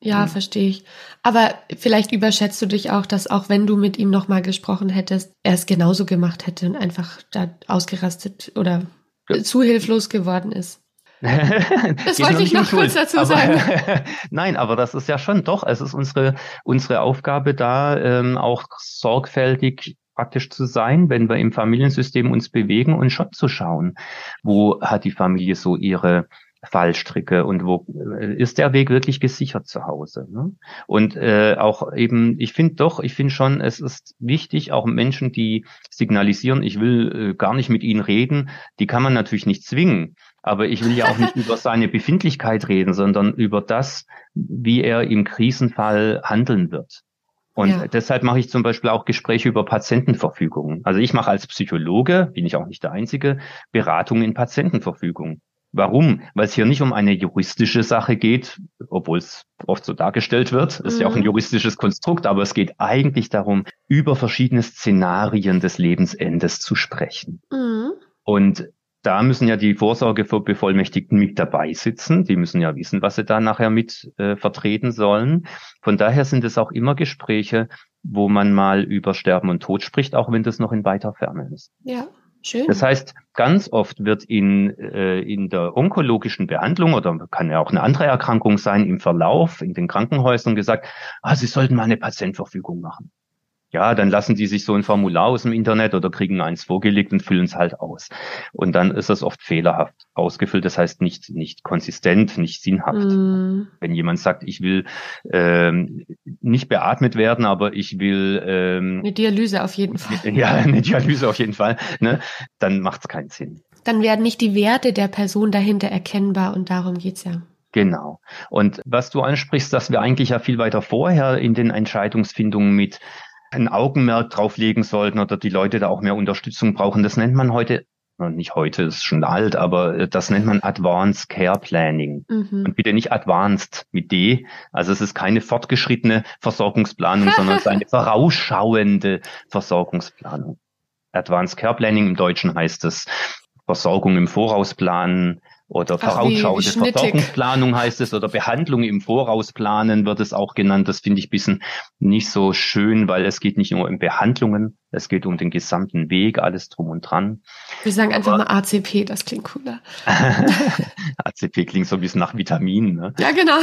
Ja, mhm. verstehe ich. Aber vielleicht überschätzt du dich auch, dass auch wenn du mit ihm nochmal gesprochen hättest, er es genauso gemacht hätte und einfach da ausgerastet oder ja. zu hilflos geworden ist. das wollte ich noch kurz dazu aber, sagen. Nein, aber das ist ja schon doch, es ist unsere, unsere Aufgabe da, ähm, auch sorgfältig praktisch zu sein, wenn wir im Familiensystem uns bewegen und schon zu schauen, wo hat die Familie so ihre Fallstricke und wo äh, ist der Weg wirklich gesichert zu Hause. Ne? Und äh, auch eben, ich finde doch, ich finde schon, es ist wichtig, auch Menschen, die signalisieren, ich will äh, gar nicht mit ihnen reden, die kann man natürlich nicht zwingen. Aber ich will ja auch nicht über seine Befindlichkeit reden, sondern über das, wie er im Krisenfall handeln wird. Und ja. deshalb mache ich zum Beispiel auch Gespräche über Patientenverfügungen. Also ich mache als Psychologe, bin ich auch nicht der Einzige, Beratungen in Patientenverfügung. Warum? Weil es hier nicht um eine juristische Sache geht, obwohl es oft so dargestellt wird. Ist mhm. ja auch ein mhm. juristisches Konstrukt, aber es geht eigentlich darum, über verschiedene Szenarien des Lebensendes zu sprechen. Mhm. Und da müssen ja die Vorsorgebevollmächtigten mit dabei sitzen. Die müssen ja wissen, was sie da nachher mit äh, vertreten sollen. Von daher sind es auch immer Gespräche, wo man mal über Sterben und Tod spricht, auch wenn das noch in weiter Ferne ist. Ja. Schön. Das heißt, ganz oft wird in, äh, in der onkologischen Behandlung oder kann ja auch eine andere Erkrankung sein, im Verlauf in den Krankenhäusern gesagt, ah, Sie sollten mal eine Patientverfügung machen ja, dann lassen die sich so ein Formular aus dem Internet oder kriegen eins vorgelegt und füllen es halt aus. Und dann ist es oft fehlerhaft ausgefüllt, das heißt nicht, nicht konsistent, nicht sinnhaft. Mm. Wenn jemand sagt, ich will ähm, nicht beatmet werden, aber ich will ähm, eine Dialyse auf jeden Fall. Ja, eine Dialyse auf jeden Fall, ne, dann macht es keinen Sinn. Dann werden nicht die Werte der Person dahinter erkennbar und darum geht's ja. Genau. Und was du ansprichst, dass wir eigentlich ja viel weiter vorher in den Entscheidungsfindungen mit ein Augenmerk drauf legen sollten oder die Leute da auch mehr Unterstützung brauchen. Das nennt man heute nicht heute, ist schon alt, aber äh, das nennt man Advanced Care Planning. Mhm. Und bitte nicht Advanced mit D. Also es ist keine fortgeschrittene Versorgungsplanung, sondern es ist eine vorausschauende Versorgungsplanung. Advanced Care Planning im Deutschen heißt es Versorgung im Voraus planen, oder vorausschauende Versorgungsplanung heißt es oder Behandlung im Voraus planen wird es auch genannt. Das finde ich bisschen nicht so schön, weil es geht nicht nur um Behandlungen, es geht um den gesamten Weg, alles drum und dran. Wir sagen einfach Aber, mal ACP, das klingt cooler. ACP klingt so ein bisschen nach Vitaminen. Ne? Ja, genau.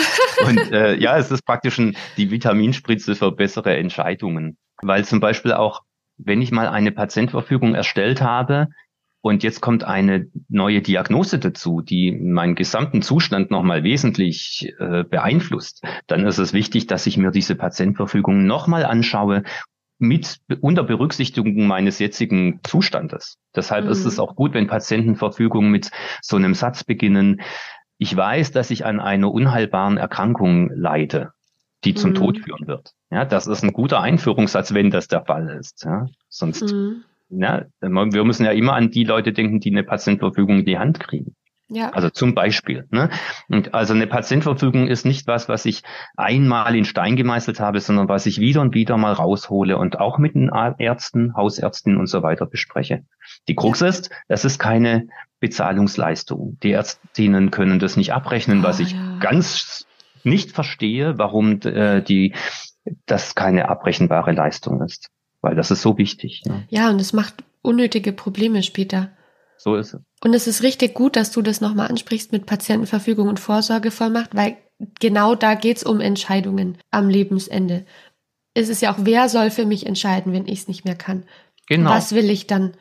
und äh, ja, es ist praktisch ein, die Vitaminspritze für bessere Entscheidungen. Weil zum Beispiel auch, wenn ich mal eine Patientverfügung erstellt habe, und jetzt kommt eine neue Diagnose dazu, die meinen gesamten Zustand nochmal wesentlich äh, beeinflusst. Dann ist es wichtig, dass ich mir diese Patientverfügung nochmal anschaue mit unter Berücksichtigung meines jetzigen Zustandes. Deshalb mhm. ist es mhm. auch gut, wenn Patientenverfügungen mit so einem Satz beginnen. Ich weiß, dass ich an einer unheilbaren Erkrankung leide, die zum mhm. Tod führen wird. Ja, das ist ein guter Einführungssatz, wenn das der Fall ist. Ja, sonst mhm ja, wir müssen ja immer an die Leute denken, die eine Patientenverfügung in die Hand kriegen. Ja. Also zum Beispiel. Ne? Und also eine Patientenverfügung ist nicht was, was ich einmal in Stein gemeißelt habe, sondern was ich wieder und wieder mal raushole und auch mit den Ärzten, Hausärzten und so weiter bespreche. Die Krux ja. ist, das ist keine Bezahlungsleistung. Die Ärztinnen können das nicht abrechnen, oh, was ich ja. ganz nicht verstehe, warum äh, die das keine abrechenbare Leistung ist weil das ist so wichtig. Ne? Ja, und es macht unnötige Probleme später. So ist es. Und es ist richtig gut, dass du das nochmal ansprichst mit Patientenverfügung und Vorsorgevollmacht, weil genau da geht's um Entscheidungen am Lebensende. Es ist ja auch, wer soll für mich entscheiden, wenn ich es nicht mehr kann? Genau. Was will ich dann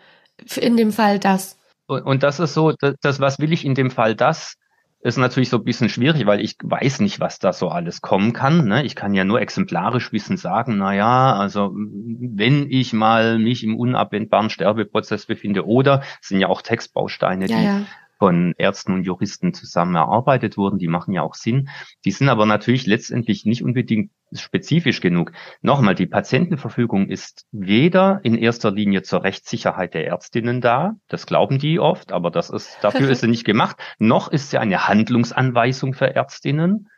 in dem Fall das? Und, und das ist so, das, das, was will ich in dem Fall das, ist natürlich so ein bisschen schwierig, weil ich weiß nicht, was da so alles kommen kann. Ne? Ich kann ja nur exemplarisch wissen sagen, na ja, also wenn ich mal mich im unabwendbaren Sterbeprozess befinde oder es sind ja auch Textbausteine, ja, die ja von Ärzten und Juristen zusammen erarbeitet wurden, die machen ja auch Sinn. Die sind aber natürlich letztendlich nicht unbedingt spezifisch genug. Nochmal, die Patientenverfügung ist weder in erster Linie zur Rechtssicherheit der Ärztinnen da, das glauben die oft, aber das ist, dafür ist sie nicht gemacht, noch ist sie eine Handlungsanweisung für Ärztinnen,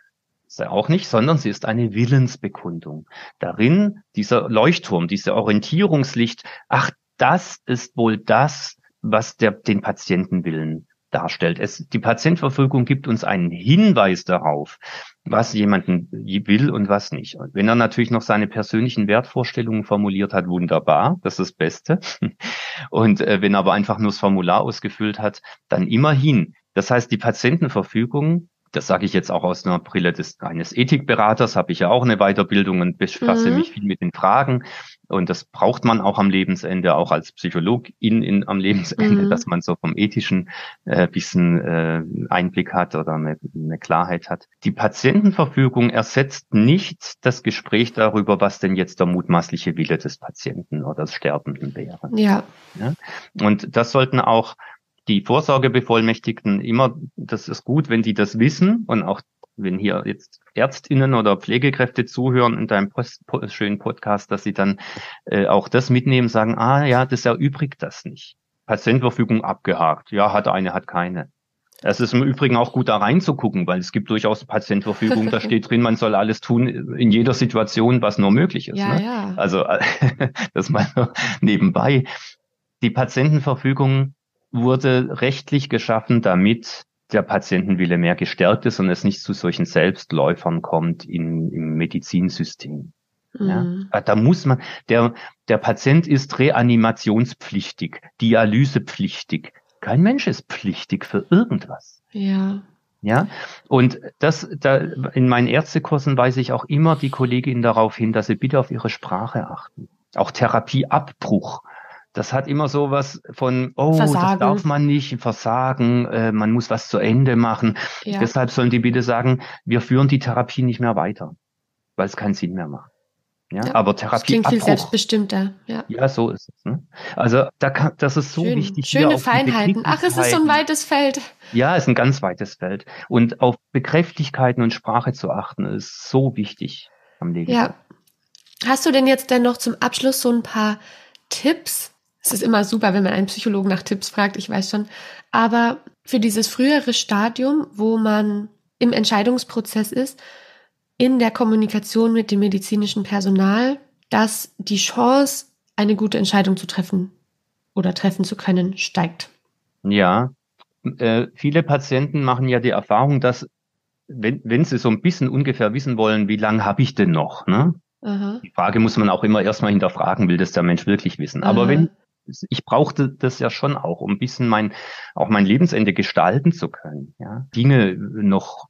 ist sie auch nicht, sondern sie ist eine Willensbekundung. Darin dieser Leuchtturm, diese Orientierungslicht, ach, das ist wohl das, was der, den Patientenwillen darstellt. Es, die Patientverfügung gibt uns einen Hinweis darauf, was jemanden will und was nicht. Und wenn er natürlich noch seine persönlichen Wertvorstellungen formuliert hat, wunderbar, das ist das Beste. Und äh, wenn er aber einfach nur das Formular ausgefüllt hat, dann immerhin. Das heißt, die Patientenverfügung das sage ich jetzt auch aus einer Brille des eines Ethikberaters, habe ich ja auch eine Weiterbildung und befasse mhm. mich viel mit den Fragen. Und das braucht man auch am Lebensende, auch als Psychologin in, am Lebensende, mhm. dass man so vom ethischen äh, bisschen äh, Einblick hat oder eine, eine Klarheit hat. Die Patientenverfügung ersetzt nicht das Gespräch darüber, was denn jetzt der mutmaßliche Wille des Patienten oder des Sterbenden wäre. Ja. ja? Und das sollten auch die Vorsorgebevollmächtigten immer, das ist gut, wenn die das wissen und auch wenn hier jetzt Ärztinnen oder Pflegekräfte zuhören in deinem Post, schönen Podcast, dass sie dann äh, auch das mitnehmen, sagen, ah ja, das erübrigt das nicht. Patientverfügung abgehakt. Ja, hat eine, hat keine. Es ist im Übrigen auch gut da reinzugucken, weil es gibt durchaus Patientverfügung, da steht drin, man soll alles tun in jeder Situation, was nur möglich ist. Ja, ne? ja. Also das mal nebenbei. Die Patientenverfügung wurde rechtlich geschaffen, damit der Patientenwille mehr gestärkt ist und es nicht zu solchen Selbstläufern kommt in, im Medizinsystem. Mhm. Ja, da muss man, der, der Patient ist reanimationspflichtig, dialysepflichtig. Kein Mensch ist pflichtig für irgendwas. Ja. Ja, und das, da, in meinen Ärztekursen weise ich auch immer die Kolleginnen darauf hin, dass sie bitte auf ihre Sprache achten. Auch Therapieabbruch das hat immer so was von, oh, Versagen. das darf man nicht, Versagen, äh, man muss was zu Ende machen. Ja. Deshalb sollen die bitte sagen, wir führen die Therapie nicht mehr weiter, weil es keinen Sinn mehr macht. Ja, ja aber Therapie. Das klingt viel selbstbestimmter. Ja. ja, so ist es. Ne? Also da kann, das ist so Schön. wichtig. Schöne Feinheiten. Ach, es ist so ein weites Feld. Ja, es ist ein ganz weites Feld. Und auf Bekräftigkeiten und Sprache zu achten, ist so wichtig am Leben. Ja, Hast du denn jetzt denn noch zum Abschluss so ein paar Tipps? Es ist immer super, wenn man einen Psychologen nach Tipps fragt, ich weiß schon. Aber für dieses frühere Stadium, wo man im Entscheidungsprozess ist, in der Kommunikation mit dem medizinischen Personal, dass die Chance, eine gute Entscheidung zu treffen oder treffen zu können, steigt. Ja, äh, viele Patienten machen ja die Erfahrung, dass wenn, wenn sie so ein bisschen ungefähr wissen wollen, wie lange habe ich denn noch, ne? Aha. Die Frage muss man auch immer erstmal hinterfragen, will das der Mensch wirklich wissen. Aha. Aber wenn ich brauchte das ja schon auch, um ein bisschen mein, auch mein Lebensende gestalten zu können, ja, Dinge noch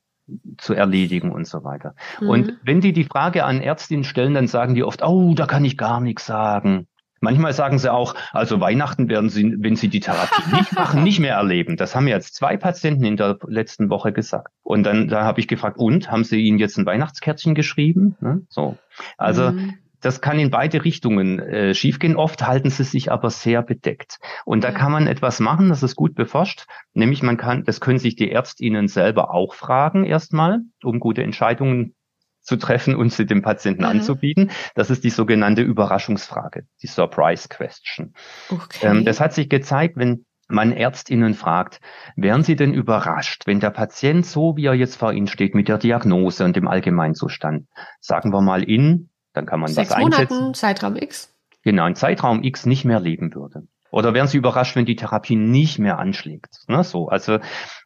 zu erledigen und so weiter. Mhm. Und wenn die die Frage an Ärztinnen stellen, dann sagen die oft, oh, da kann ich gar nichts sagen. Manchmal sagen sie auch, also Weihnachten werden sie, wenn sie die Therapie nicht machen, nicht mehr erleben. Das haben jetzt zwei Patienten in der letzten Woche gesagt. Und dann da habe ich gefragt, und haben sie ihnen jetzt ein Weihnachtskärtchen geschrieben? Ne? So, also mhm. Das kann in beide Richtungen äh, schiefgehen. Oft halten sie sich aber sehr bedeckt. Und da kann man etwas machen, das ist gut beforscht. Nämlich man kann, das können sich die Ärztinnen selber auch fragen erstmal, um gute Entscheidungen zu treffen und sie dem Patienten mhm. anzubieten. Das ist die sogenannte Überraschungsfrage, die Surprise Question. Okay. Ähm, das hat sich gezeigt, wenn man Ärztinnen fragt, wären Sie denn überrascht, wenn der Patient so, wie er jetzt vor Ihnen steht, mit der Diagnose und dem Allgemeinzustand, sagen wir mal in, dann kann man Sechs das einsetzen. Monaten, Zeitraum X. Genau, in Zeitraum X nicht mehr leben würde. Oder wären Sie überrascht, wenn die Therapie nicht mehr anschlägt? Ne, so, also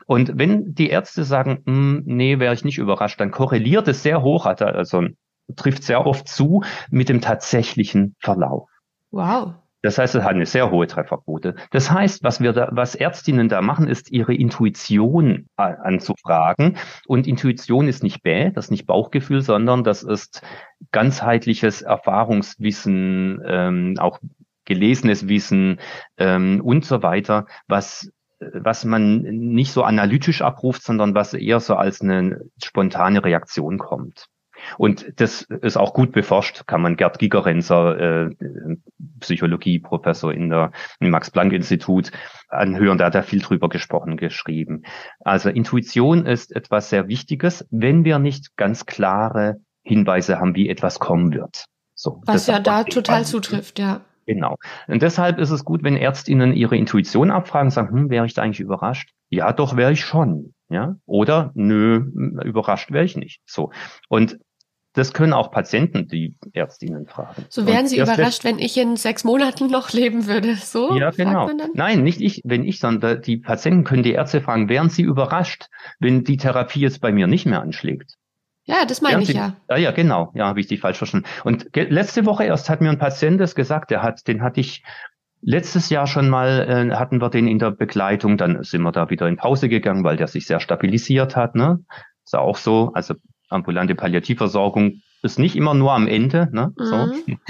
und wenn die Ärzte sagen, hm, nee, wäre ich nicht überrascht, dann korreliert es sehr hoch, also trifft sehr oft zu mit dem tatsächlichen Verlauf. Wow. Das heißt, es hat eine sehr hohe Trefferquote. Das heißt, was wir da, was Ärztinnen da machen, ist ihre Intuition anzufragen. Und Intuition ist nicht bäh, das ist nicht Bauchgefühl, sondern das ist ganzheitliches Erfahrungswissen, ähm, auch gelesenes Wissen ähm, und so weiter, was was man nicht so analytisch abruft, sondern was eher so als eine spontane Reaktion kommt. Und das ist auch gut beforscht, kann man Gerd Gigerenzer, äh, Psychologieprofessor in der, im Max-Planck-Institut anhören, da hat er viel drüber gesprochen, geschrieben. Also Intuition ist etwas sehr Wichtiges, wenn wir nicht ganz klare Hinweise haben, wie etwas kommen wird. So, Was ja da total zutrifft, ja. Genau. Und deshalb ist es gut, wenn Ärztinnen ihre Intuition abfragen, sagen, hm, wäre ich da eigentlich überrascht? Ja, doch wäre ich schon. Ja. Oder nö, überrascht wäre ich nicht. So. Und das können auch Patienten die Ärztinnen fragen. So wären sie überrascht, wenn ich in sechs Monaten noch leben würde. So? Ja, genau. Nein, nicht ich, wenn ich, sondern die Patienten können die Ärzte fragen, wären sie überrascht, wenn die Therapie jetzt bei mir nicht mehr anschlägt? Ja, das meine ich ja. Ja, ja, genau. Ja, habe ich dich falsch verstanden. Und letzte Woche erst hat mir ein Patient das gesagt, der hat, den hatte ich letztes Jahr schon mal, äh, hatten wir den in der Begleitung, dann sind wir da wieder in Pause gegangen, weil der sich sehr stabilisiert hat. Ne? Ist auch so. Also ambulante Palliativversorgung ist nicht immer nur am Ende. Ne? So. Mhm. mhm.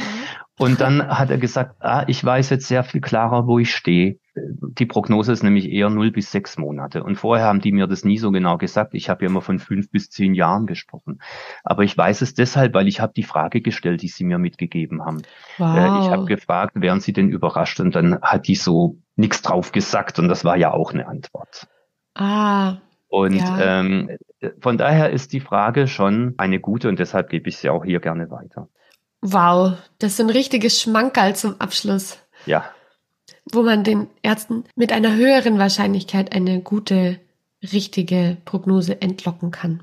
Und dann hat er gesagt, ah, ich weiß jetzt sehr viel klarer, wo ich stehe. Die Prognose ist nämlich eher 0 bis 6 Monate. Und vorher haben die mir das nie so genau gesagt. Ich habe ja immer von 5 bis 10 Jahren gesprochen. Aber ich weiß es deshalb, weil ich habe die Frage gestellt, die sie mir mitgegeben haben. Wow. Äh, ich habe gefragt, wären sie denn überrascht? Und dann hat die so nichts drauf gesagt. Und das war ja auch eine Antwort. Ah. Und ja. ähm, von daher ist die Frage schon eine gute und deshalb gebe ich sie auch hier gerne weiter. Wow, das ist ein richtiges Schmankerl zum Abschluss. Ja. Wo man den Ärzten mit einer höheren Wahrscheinlichkeit eine gute, richtige Prognose entlocken kann.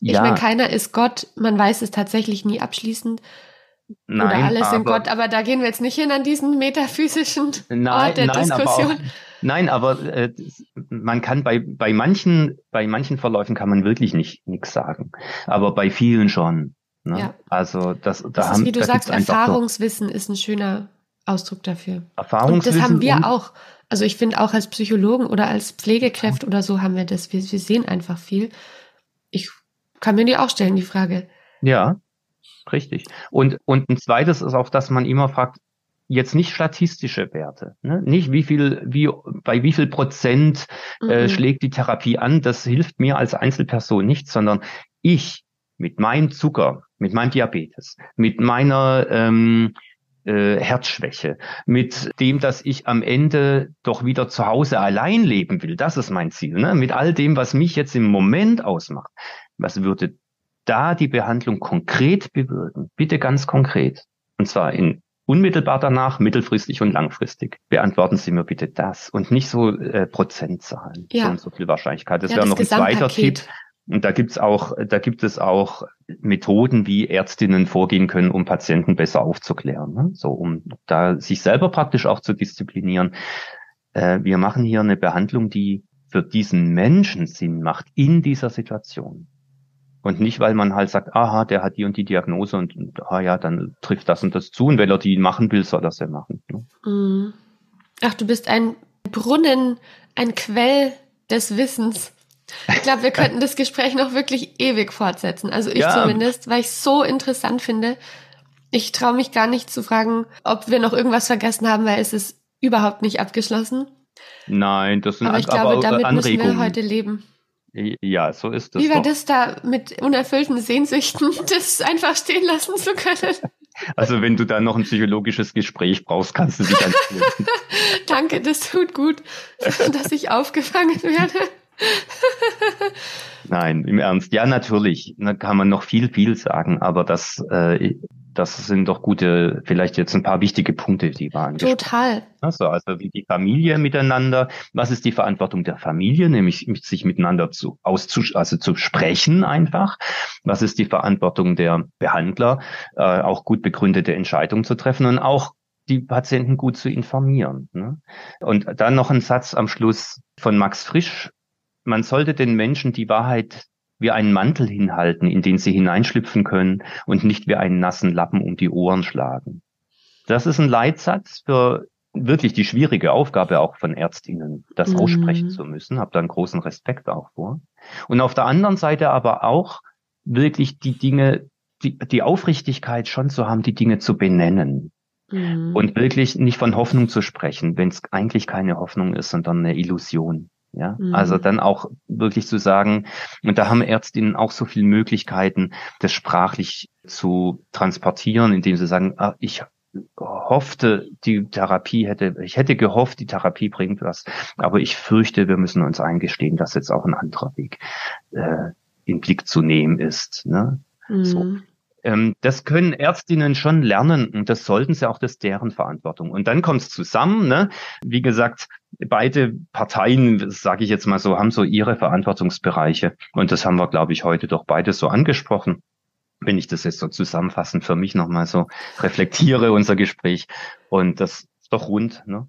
Ja. Ich meine, keiner ist Gott, man weiß es tatsächlich nie abschließend. Nein, oder alles aber, in Gott, aber da gehen wir jetzt nicht hin an diesen metaphysischen nein, Ort der nein, Diskussion. Nein, aber äh, man kann bei, bei manchen, bei manchen Verläufen kann man wirklich nicht nichts sagen. Aber bei vielen schon. Ne? Ja. Also das, da das haben, ist, wie du sagst, Erfahrungswissen ist ein schöner Ausdruck dafür. Erfahrungswissen. Und das haben wir auch. Also ich finde auch als Psychologen oder als Pflegekräfte oder so haben wir das. Wir, wir sehen einfach viel. Ich kann mir die auch stellen, die Frage. Ja, richtig. Und, und ein zweites ist auch, dass man immer fragt, jetzt nicht statistische Werte, ne? nicht wie viel, wie bei wie viel Prozent äh, mhm. schlägt die Therapie an. Das hilft mir als Einzelperson nicht, sondern ich mit meinem Zucker, mit meinem Diabetes, mit meiner ähm, äh, Herzschwäche, mit dem, dass ich am Ende doch wieder zu Hause allein leben will. Das ist mein Ziel. Ne? Mit all dem, was mich jetzt im Moment ausmacht. Was würde da die Behandlung konkret bewirken? Bitte ganz konkret. Und zwar in unmittelbar danach, mittelfristig und langfristig. Beantworten Sie mir bitte das und nicht so äh, Prozentzahlen, ja. so und so viel Wahrscheinlichkeit. Das ja, wäre noch ein zweiter Tipp. Und da gibt's auch, da gibt es auch Methoden, wie Ärztinnen vorgehen können, um Patienten besser aufzuklären. Ne? So, um da sich selber praktisch auch zu disziplinieren. Äh, wir machen hier eine Behandlung, die für diesen Menschen Sinn macht in dieser Situation. Und nicht, weil man halt sagt, aha, der hat die und die Diagnose und, und ah ja, dann trifft das und das zu. Und wenn er die machen will, soll er sie machen. Ne? Mhm. Ach, du bist ein Brunnen, ein Quell des Wissens. Ich glaube, wir könnten das Gespräch noch wirklich ewig fortsetzen. Also ich ja. zumindest, weil ich es so interessant finde. Ich traue mich gar nicht zu fragen, ob wir noch irgendwas vergessen haben, weil es ist überhaupt nicht abgeschlossen. Nein, das sind aber ich glaube, damit Anregungen. müssen wir heute leben. Ja, so ist das. Wie war doch. das da mit unerfüllten Sehnsüchten, das einfach stehen lassen zu können? Also wenn du da noch ein psychologisches Gespräch brauchst, kannst du dich an. Danke, das tut gut, dass ich aufgefangen werde. Nein, im Ernst. Ja, natürlich. Da kann man noch viel, viel sagen, aber das äh, das sind doch gute, vielleicht jetzt ein paar wichtige Punkte, die waren. Total. Also, also wie die Familie miteinander, was ist die Verantwortung der Familie, nämlich sich miteinander zu auszusch also zu sprechen einfach. Was ist die Verantwortung der Behandler, äh, auch gut begründete Entscheidungen zu treffen und auch die Patienten gut zu informieren. Ne? Und dann noch ein Satz am Schluss von Max Frisch. Man sollte den Menschen die Wahrheit wie einen Mantel hinhalten, in den sie hineinschlüpfen können und nicht wie einen nassen Lappen um die Ohren schlagen. Das ist ein Leitsatz für wirklich die schwierige Aufgabe auch von Ärztinnen, das mhm. aussprechen zu müssen. Hab da einen großen Respekt auch vor. Und auf der anderen Seite aber auch wirklich die Dinge, die, die Aufrichtigkeit schon zu haben, die Dinge zu benennen. Mhm. Und wirklich nicht von Hoffnung zu sprechen, wenn es eigentlich keine Hoffnung ist, sondern eine Illusion. Ja, mhm. also dann auch wirklich zu sagen, und da haben Ärztinnen auch so viele Möglichkeiten, das sprachlich zu transportieren, indem sie sagen, ah, ich hoffte, die Therapie hätte, ich hätte gehofft, die Therapie bringt was, aber ich fürchte, wir müssen uns eingestehen, dass jetzt auch ein anderer Weg äh, in Blick zu nehmen ist. Ne? Mhm. So. Ähm, das können Ärztinnen schon lernen und das sollten sie auch, das ist deren Verantwortung. Und dann kommt es zusammen. Ne? Wie gesagt, beide Parteien, sage ich jetzt mal so, haben so ihre Verantwortungsbereiche. Und das haben wir, glaube ich, heute doch beide so angesprochen. Wenn ich das jetzt so zusammenfassend für mich nochmal so reflektiere, unser Gespräch. Und das ist doch rund. Ne?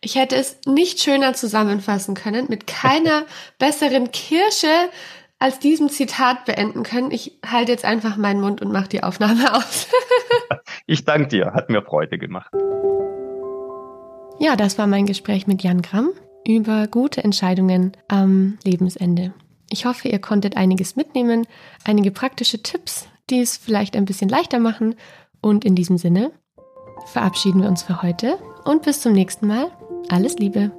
Ich hätte es nicht schöner zusammenfassen können, mit keiner besseren Kirsche als diesem Zitat beenden können. Ich halte jetzt einfach meinen Mund und mache die Aufnahme aus. ich danke dir, hat mir Freude gemacht. Ja, das war mein Gespräch mit Jan Gramm über gute Entscheidungen am Lebensende. Ich hoffe, ihr konntet einiges mitnehmen, einige praktische Tipps, die es vielleicht ein bisschen leichter machen. Und in diesem Sinne verabschieden wir uns für heute und bis zum nächsten Mal. Alles Liebe.